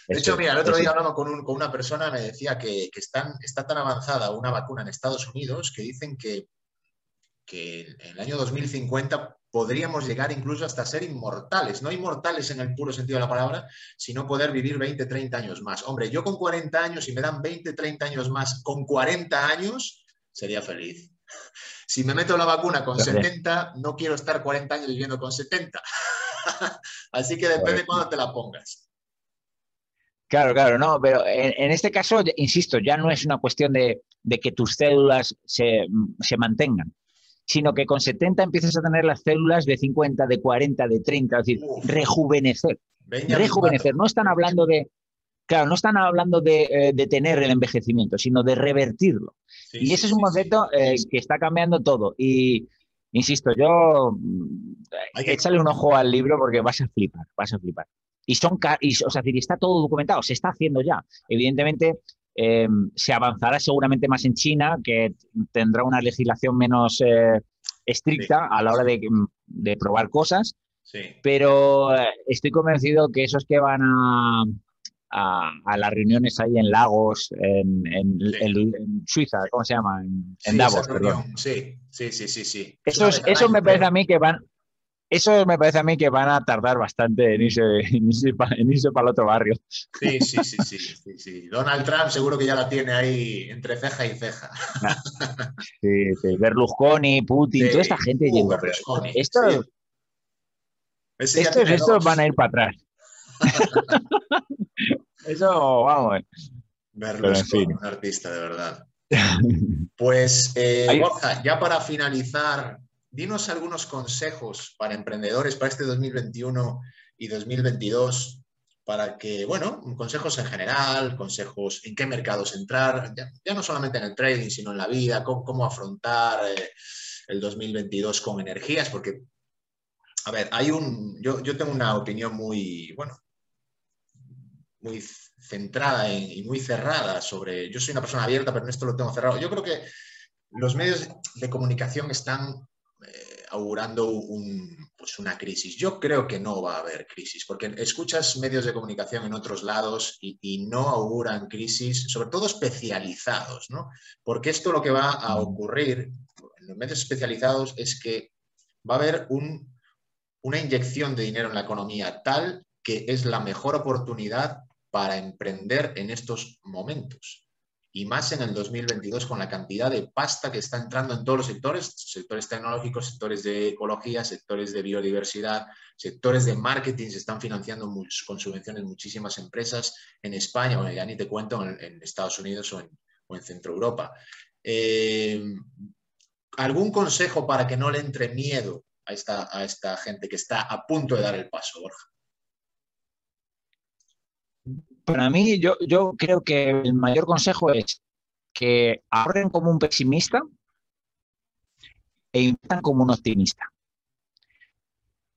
De hecho, mira, el otro día hablando con, una persona me decía que, está tan avanzada una vacuna en Estados Unidos que dicen que, que en el año 2050 podríamos llegar incluso hasta ser inmortales, no inmortales en el puro sentido de la palabra, sino poder vivir 20, 30 años más. Hombre, yo con 40 años, y me dan 20, 30 años más, con 40 años, sería feliz. Si me meto la vacuna con 70, no quiero estar 40 años viviendo con 70. Así que depende de cuándo te la pongas. Claro, claro, no, pero en, este caso, insisto, ya no es una cuestión de, que tus células se, mantengan, sino que con 70 empiezas a tener las células de 50, de 40, de 30, es decir, rejuvenecer. rejuvenecer. No están hablando de, claro, no están hablando de eh, detener el envejecimiento, sino de revertirlo. y ese es un concepto eh, que está cambiando todo. Y, insisto, yo, échale un ojo al libro porque vas a flipar, vas a flipar. Y son, y, o sea, está todo documentado, se está haciendo ya. Evidentemente, eh, se avanzará seguramente más en China, que tendrá una legislación menos eh, estricta a la hora de, probar cosas. Pero eh, estoy convencido que esos que van a, a, las reuniones ahí en Lagos, en, Suiza, ¿cómo se llama? En, Davos, perdón. Sí, sí, sí, sí. Eso, eso me parece a mí que van, eso me parece a mí que van a tardar bastante en irse, para, el otro barrio. Sí, sí, sí, sí, Donald Trump seguro que ya la tiene ahí entre ceja y ceja. Sí, sí. Berlusconi, Putin, toda esta gente. Uh, esto, estos, van a ir para atrás. Eso, vamos. Berlusconi, un artista, de verdad. Pues, eh, Borja, ya para finalizar dinos algunos consejos para emprendedores para este 2021 y 2022 para que, bueno, consejos en general, consejos en qué mercados entrar, ya, no solamente en el trading, sino en la vida, cómo, afrontar eh, el 2022 con energías, porque, a ver, hay un, yo, tengo una opinión muy, bueno, muy centrada y muy cerrada sobre, yo soy una persona abierta, pero en esto lo tengo cerrado. Yo creo que los medios de comunicación están eh, augurando pues una crisis. Yo creo que no va a haber crisis, porque escuchas medios de comunicación en otros lados y, no auguran crisis, sobre todo especializados, ¿no? Porque esto lo que va a ocurrir en los medios especializados es que va a haber una inyección de dinero en la economía tal que es la mejor oportunidad para emprender en estos momentos y más en el 2022 con la cantidad de pasta que está entrando en todos los sectores, sectores tecnológicos, sectores de ecología, sectores de biodiversidad, sectores de marketing, se están financiando con subvenciones muchísimas empresas en España, o ya ni te cuento, en, Estados Unidos o en, Centro Europa. Eh, ¿Algún consejo para que no le entre miedo a esta, a esta gente que está a punto de dar el paso, Borja? Para mí, yo, yo creo que el mayor consejo es que ahorren como un pesimista e inviertan como un optimista.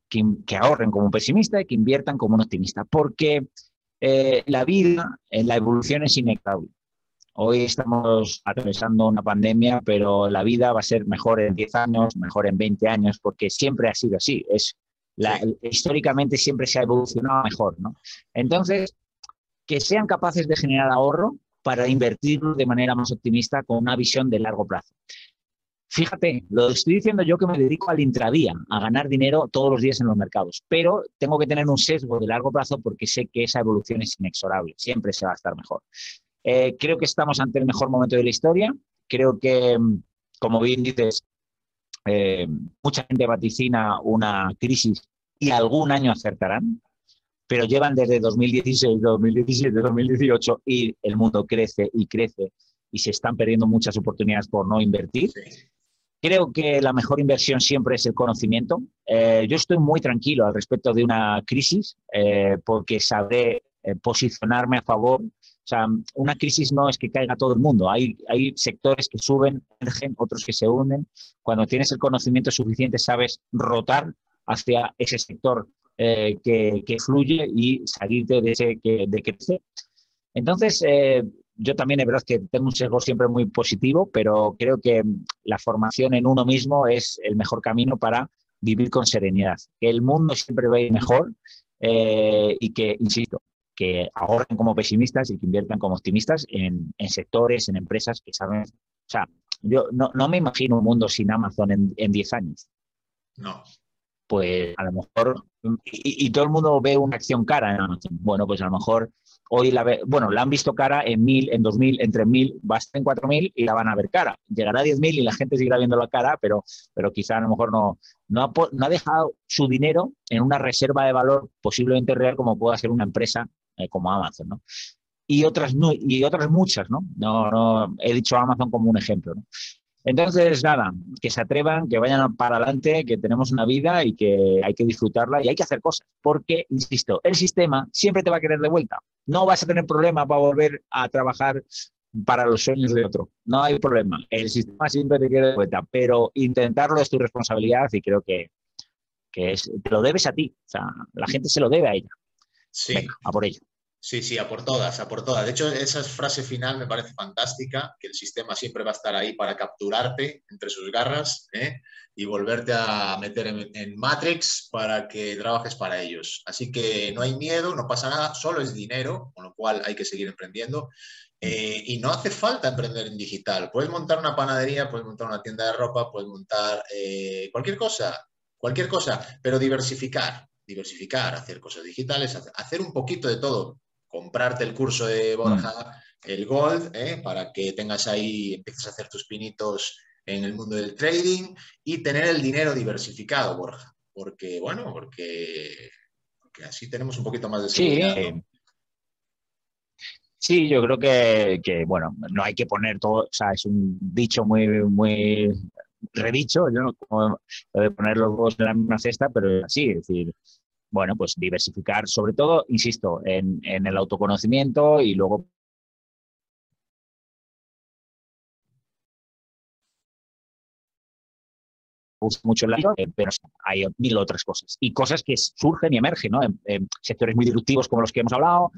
Que, ahorren como un pesimista y que inviertan como un optimista. Porque eh, la vida, eh, la evolución es inevitable. Hoy estamos atravesando una pandemia, pero la vida va a ser mejor en 10 años, mejor en 20 años, porque siempre ha sido así. Es Históricamente siempre se ha evolucionado mejor. ¿no? Entonces, que sean capaces de generar ahorro para invertirlo de manera más optimista con una visión de largo plazo. Fíjate, lo estoy diciendo yo que me dedico al intradía, a ganar dinero todos los días en los mercados, pero tengo que tener un sesgo de largo plazo porque sé que esa evolución es inexorable, siempre se va a estar mejor. Eh, creo que estamos ante el mejor momento de la historia, creo que, como bien dices, eh, mucha gente vaticina una crisis y algún año acertarán, pero llevan desde 2016, 2017, 2018 y el mundo crece y crece y se están perdiendo muchas oportunidades por no invertir. Creo que la mejor inversión siempre es el conocimiento. Eh, yo estoy muy tranquilo al respecto de una crisis eh, porque sabré eh, posicionarme a favor. O sea, una crisis no es que caiga todo el mundo. Hay, hay sectores que suben, otros que se hunden. Cuando tienes el conocimiento suficiente, sabes rotar hacia ese sector eh, que, fluye y salirte de ese que, de crecer. Entonces, eh, yo también es verdad que tengo un sesgo siempre muy positivo, pero creo que la formación en uno mismo es el mejor camino para vivir con serenidad. Que el mundo siempre va a ir mejor eh, y que, insisto, que ahorren como pesimistas y que inviertan como optimistas en, sectores, en empresas que saben. O sea, yo no, me imagino un mundo sin Amazon en 10 años. No, pues a lo mejor, y, todo el mundo ve una acción cara en Amazon. Bueno, pues a lo mejor hoy la ve, bueno, la han visto cara en mil, en dos mil, en tres mil, va a estar en cuatro mil y la van a ver cara. Llegará a diez mil y la gente seguirá viendo la cara, pero, pero quizá a lo mejor no, no ha dejado su dinero en una reserva de valor posiblemente real como pueda ser una empresa eh, como Amazon, ¿no? Y otras, y otras muchas, ¿no? No, no he dicho Amazon como un ejemplo, ¿no? Entonces, nada, que se atrevan, que vayan para adelante, que tenemos una vida y que hay que disfrutarla y hay que hacer cosas. Porque, insisto, el sistema siempre te va a querer de vuelta. No vas a tener problema para volver a trabajar para los sueños de otro. No hay problema. El sistema siempre te quiere de vuelta, pero intentarlo es tu responsabilidad y creo que, es, te lo debes a ti. O sea, la gente se lo debe a ella. Sí. a por ello. Sí, sí, a por todas, a por todas. De hecho, esa frase final me parece fantástica, que el sistema siempre va a estar ahí para capturarte entre sus garras ¿eh? y volverte a meter en, Matrix para que trabajes para ellos. Así que no hay miedo, no pasa nada, solo es dinero, con lo cual hay que seguir emprendiendo. Eh, y no hace falta emprender en digital. Puedes montar una panadería, puedes montar una tienda de ropa, puedes montar eh, cualquier cosa, cualquier cosa, pero diversificar, diversificar, hacer cosas digitales, hacer un poquito de todo comprarte el curso de Borja, mm. el Gold, ¿eh? para que tengas ahí, empieces a hacer tus pinitos en el mundo del trading y tener el dinero diversificado, Borja. Porque, bueno, porque, así tenemos un poquito más de seguridad. Sí, sí yo creo que, bueno, no hay que poner todo, o sea, es un dicho muy, muy redicho, ¿no? como de poner los dos en la misma cesta, pero es así, es decir, bueno, pues diversificar, sobre todo, insisto, en, el autoconocimiento y luego mucho la eh, pero hay mil otras cosas. Y cosas que surgen y emergen, ¿no? En, sectores muy disruptivos como los que hemos hablado.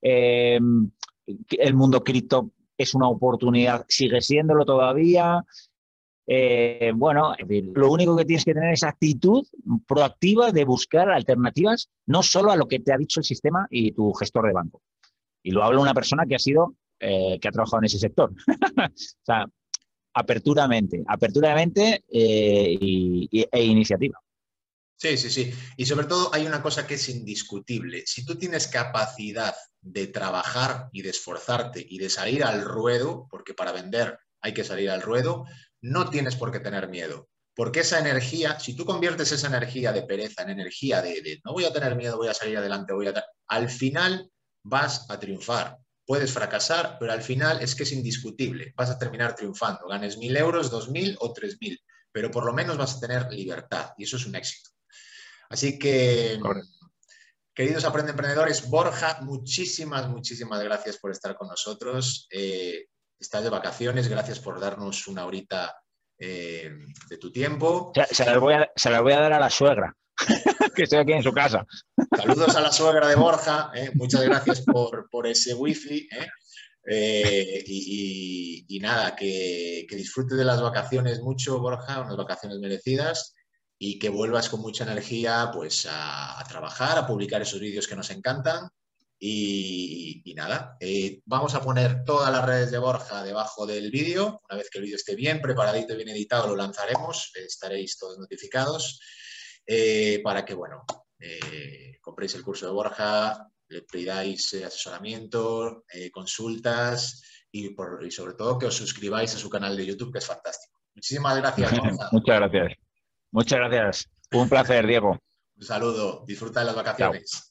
Em, el mundo cripto es una oportunidad, sigue siéndolo todavía. Eh, bueno, lo único que tienes que tener es actitud proactiva de buscar alternativas, no solo a lo que te ha dicho el sistema y tu gestor de banco. Y lo habla una persona que ha sido, eh, que ha trabajado en ese sector. o sea, aperturamente, aperturamente eh, e iniciativa. Sí, sí, sí. Y sobre todo hay una cosa que es indiscutible. Si tú tienes capacidad de trabajar y de esforzarte y de salir al ruedo, porque para vender hay que salir al ruedo, no tienes por qué tener miedo. Porque esa energía, si tú conviertes esa energía de pereza en energía de, no voy a tener miedo, voy a salir adelante, voy a... Al final vas a triunfar. Puedes fracasar, pero al final es que es indiscutible. Vas a terminar triunfando. Ganes mil euros, dos mil o tres mil. Pero por lo menos vas a tener libertad y eso es un éxito. Así que, queridos Aprende Emprendedores, Borja, muchísimas, muchísimas gracias por estar con nosotros. Eh, estás de vacaciones, gracias por darnos una horita eh, de tu tiempo. Se, las voy a, dar a la suegra, que estoy aquí en su casa. Saludos a la suegra de Borja, eh, muchas gracias por, ese wifi. Eh. y, nada, que, que disfrutes de las vacaciones mucho, Borja, unas vacaciones merecidas y que vuelvas con mucha energía pues, a trabajar, a publicar esos vídeos que nos encantan y, nada, eh, vamos a poner todas las redes de Borja debajo del vídeo. Una vez que el vídeo esté bien preparadito y bien editado, lo lanzaremos. estaréis todos notificados eh, para que, bueno, eh, compréis el curso de Borja, le pidáis asesoramiento, consultas y, sobre todo que os suscribáis a su canal de YouTube, que es fantástico. Muchísimas gracias, Borja. Muchas gracias. Muchas gracias. Un placer, Diego. Un saludo. Disfruta de las vacaciones.